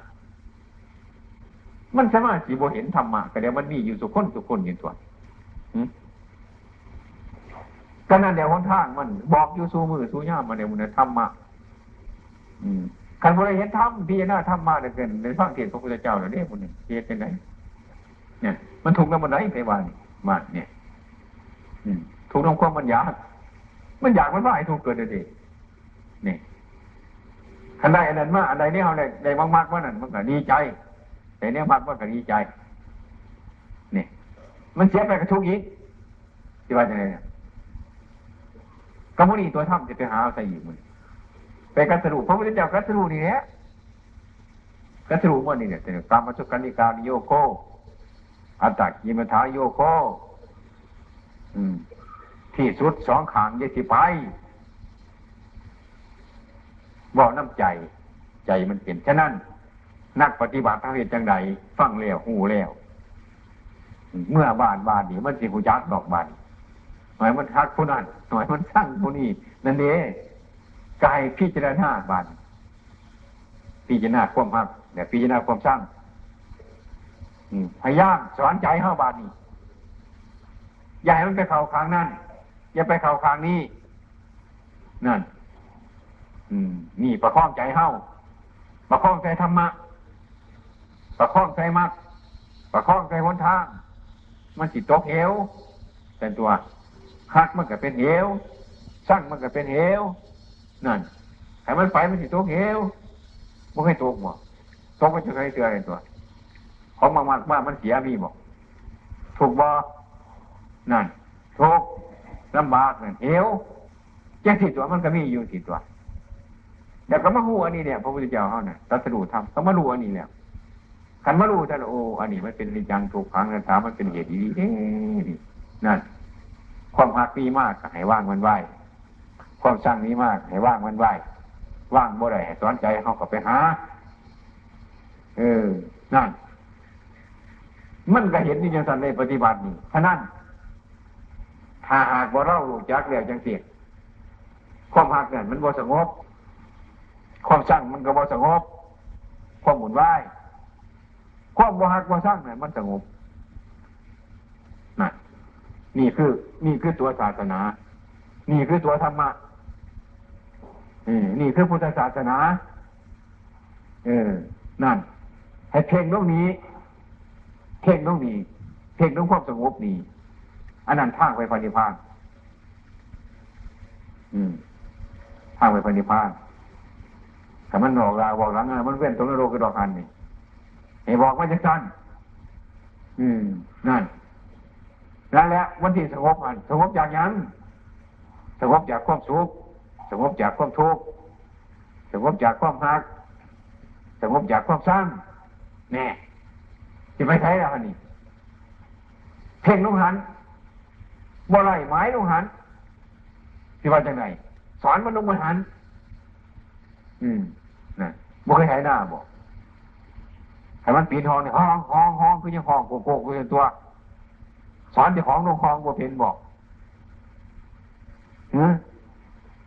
มันสามารถสีโบเห็นธรรมะก็เดี๋ยวมันมีอยู่สุขคนสุขคนอยู่ตัวก็นั่นเดี๋ยวหนทางมัน บอกอยู่สู้มือสู้ย่ามมาเดี๋ยวมันธรรมะอืม คันบริเห็นธรรมพิจารณาธรรมมาเดี๋ยวเกินในฟังเทศพระพุทธเจ้าเดี๋ยวนี้คนหนึ่งเทศเป็นไหนเนี่ย มันถูกแล้วมันไหนไปวานมาเนี่ยถูกน้ำความมันอยาก มันอยากมันว่าไอ้ถูกเกิดเด็ดนี่คันใดอันนั้นมาอันใดนี่เอาได้ได้มากๆว่านั่นมันก็ดีใจ แต่เนี่ยมากมันก็ดีใจ นี่ มันเสียไปกระทุกอีกที่ว่าจะไงเนี่ยกรรมนีตัวถ้ำจะไปหาเอาใส่อยู่มัน ไปกัสรุพระพุทธเจ้ากัสรุนี่แหละกัสรุว่านี่เนี่ยแต่กรรมสุกันิการโยโกอัตตกิมทาโยโกที่สุดสองขางยสิไปบอกน้ำใจ ใจมันเปลี่ยนฉะนั้น นักปฏิบัติทางเหตุจังใดฟังแล้วหูแล้ว เมื่อบานบานนี่มันสิหูจักดอกบานหน่อยมันทักผู้นั้นหน่อยมันสั่งผู้นี้นั่นเอง กายพิจารณาบานพิจารณาความหักเนี่ยพิจารณาความสร้างพยายามสอนใจเข้าบานนี้อย่าให้มันไปเข่าคางนั่นอย่าไปเข่าคางนี้นั่น อืม นี่ประคองใจเข้าประคองใจธรรมะ ประคองใจมักประคองใจหนทาง มันสิตกเหวเป็นตัวหักมันก็เป็นเหวสร้างมันก็เป็นเหว นั่นให้มันไปมันสิตกเหวมันให้ตกบ่ตกมันจะใครเตือนตัว ของมากมากว่ามันเสียมีบอกถูกบ่นั่นทุกลำบากนั่นเหวแจ้งที่ตัวมันก็มีอยู่ที่ตัวแต่ก็มาหูอันนี้เนี่ยพระพุทธเจ้าเขาเนี่ยตัสรู้ทำก็มารู้อันนี้เนี่ยขันมารู้ท่านโอ้อันนี้มันเป็นนิจังถูกขังนะถามมันเป็นเหตุดีๆนี่นั่นความหักมีมากให้ว่างมันไหว ความสร้างนี้มาก ให้ว่างมันไหวว่างบ่ได้ให้สอนใจเขาก็ไปหา เออ นั่น มันก็เห็นนี่ยังสันในปฏิบัตินี่ฉะนั้นถ้าหากว่าเรารู้จักแล้วจังเสียความหักเนี่ยมันบ่สงบ ความสร้างมันก็บ่สงบ ความหมุนไหวความบ่หักบ่สร้างเนี่ยมันสงบนั่นนี่คือ นี่คือตัวศาสนา นี่คือตัวธรรมะ นี่คือพุทธศาสนา เออ นั่นให้เพ่งตรงนี้ เพ่งตรงนี้ เพ่งตรงความสงบนี้ อันนั้นทางไปพันิพานอืมทางไปพันิพานแต่มันบอกลาบอกหลังมันเว้นตรงนรกกระดอกอันนี่ให้บอกว่าจะสั้นอืม นั่นนั่นแหละวันที่สงบอันสงบจากยังสงบจากความสุข สงบจากความทุกข์สงบจากความหักสงบจากความสร้างแน่ที่ไปใช้แล้วนี่เพ่งลงหันบ่ไรไม้ลงหันที่ว่าจังไงสอนมันลงมาหัน อืมนะบ่เคยใช้หน้าบอกให้มันปีนห้องเนี่ยห้องห้องห้องคือยังห้องโกโก้คือตัว สอนที่ของลงห้องบ่เป็นบอกอืม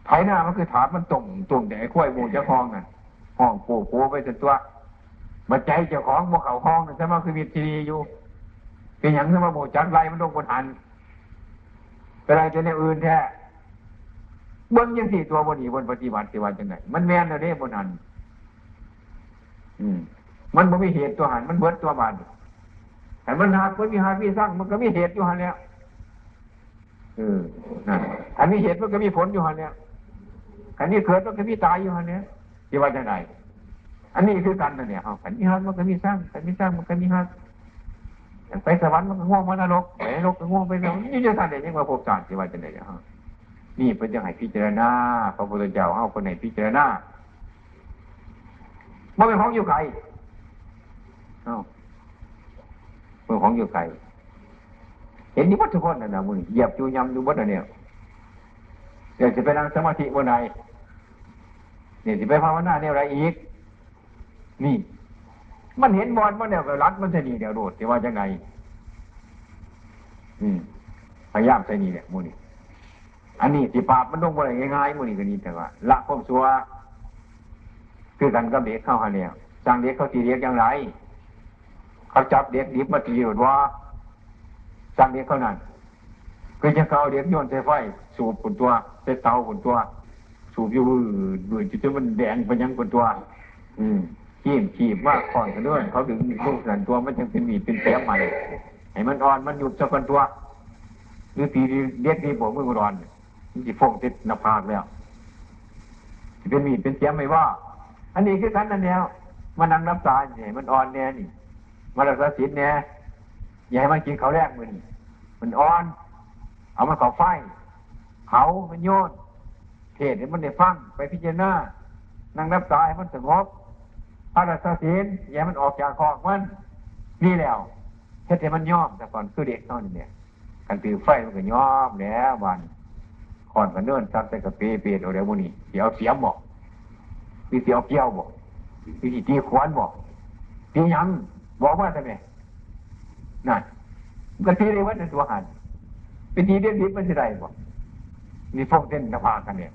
ไถหน้ามันคือถามมันตรงตรงแต่ไอ้ข้วยมูเจ้าของน่ะห้องปูปูไปจนตัวมาใจเจ้าของบ่เขาห้องน่ใช่ไหมคือมีทีดีอยู่เป็นอย่างที่ว่าโมจักไรมันลงบนหันเป็นอะไรจะในอื่นแท้เบิ้งยังสี่ตัวบนนีบนปฏิบัติสิวันจังไหนมันแม่นเลยบนหันอืม มันบ่มีเหตุตัวหันมันเบิดตัวบานแต่มันหากมันมีหาพี่สร้างมันก็มีเหตุอยู่หันแล้วเออนั่นอันนี้เหตุมันก็มีผลอยู่หันเนี่ย อันนี้เกิดมันก็มีตายอยู่หันเนี่ยที่ว่าจะไหนอันนี้คือกันนะเนี่ยเอาอันนี้ฮักมันก็มีสร้างอันนี้สร้างมันก็มีฮักไปสวรรค์มันก็ง่วงมันนรกไปนรกก็ง่วงไปแล้วนี่จะทำได้ยังมาพบจานที่ว่าจะได้ฮะนี่เป็นยังไงพิจารณาพระพุทธเจ้าเอาคนไหนพิจารณาเมื่อเป็นของอยู่ไกลเอ้าเมื่อของอยู่ไกลเห็นนี่วัตถุคนนั่นนะมึงเหยียบจูยำดูวัดอันเนี่ยเดี๋ยวจะไปนั่งสมาธิวันไหน เนี่ยจะไปภาวนาเนี่ยอะไรอีก นี่ มันเห็นบอลมันเนี่ยรัดมันจะหนีเดี๋ยวโดดที่ว่าจะไงอืมพยายามใส่นี่เนี่ยมูนี่อันนี้สิปราบมันลงไปง่ายๆมูนี่ก็นี่แต่ว่า ละความชัวคือกันกับเด็กเข้าหาเนี่ยจ้างเด็กเขาตีเด็กอย่างไรเขาจับเด็กดิบมาตีหรือว่าจ้างเด็กเขานั่นคือจะเขาเอาเด็กโยนใส่ไฟสูบผลตัวใส่เตาผลตัว สูบอยู่บืนจนมันแดงไปยังผลตัว อืมขีบขีบมากก่อนกันด้วย เขาดึงลูกสันตัวมันจึงเป็นมีดเป็นแผลใหม่ให้มันอ่อนมันหยุดสักคนตัวหรือตีเด็กดีผมมือมันอ่อนมันจะฟงติดหน้าผากแล้วจะเป็นมีดเป็นเสียมไม่ว่า อันนี้คือกันนั่นแนวมันนั่งน้ำตาเนี่ยมันอ่อนแน่นี่มารักษาศีลเนี่ยอย่าให้มันกินเขาแรกมันมันอ่อน เอามันเขาไฟเผามันโยน เทศให้มันได้ฟังไปพิจารณานั่งน้ำตาให้มันสงบพระรักษาศีลอย่ามันออกจากคอกมันนี่แล้วเฮ็ดให้มันยอมแต่ก่อนคือเด็กเท่านี้เนี่ยกันตือไฟมันก็ยอมแล้ววันก่อนกันเนิ่นซัดใส่กระเปรเปรย์เอาเดียวมื้อนี้เดียวเสียมบอกมีเสียวเกี้ยวบอกมีตีขวานบอกตียังบอกว่าทำไมนั่นก็ตีได้วัดในตัวหันเป็นทีเด็ดดิบมันจะได้บอกนี่พวกเต้นนภากันเนี่ย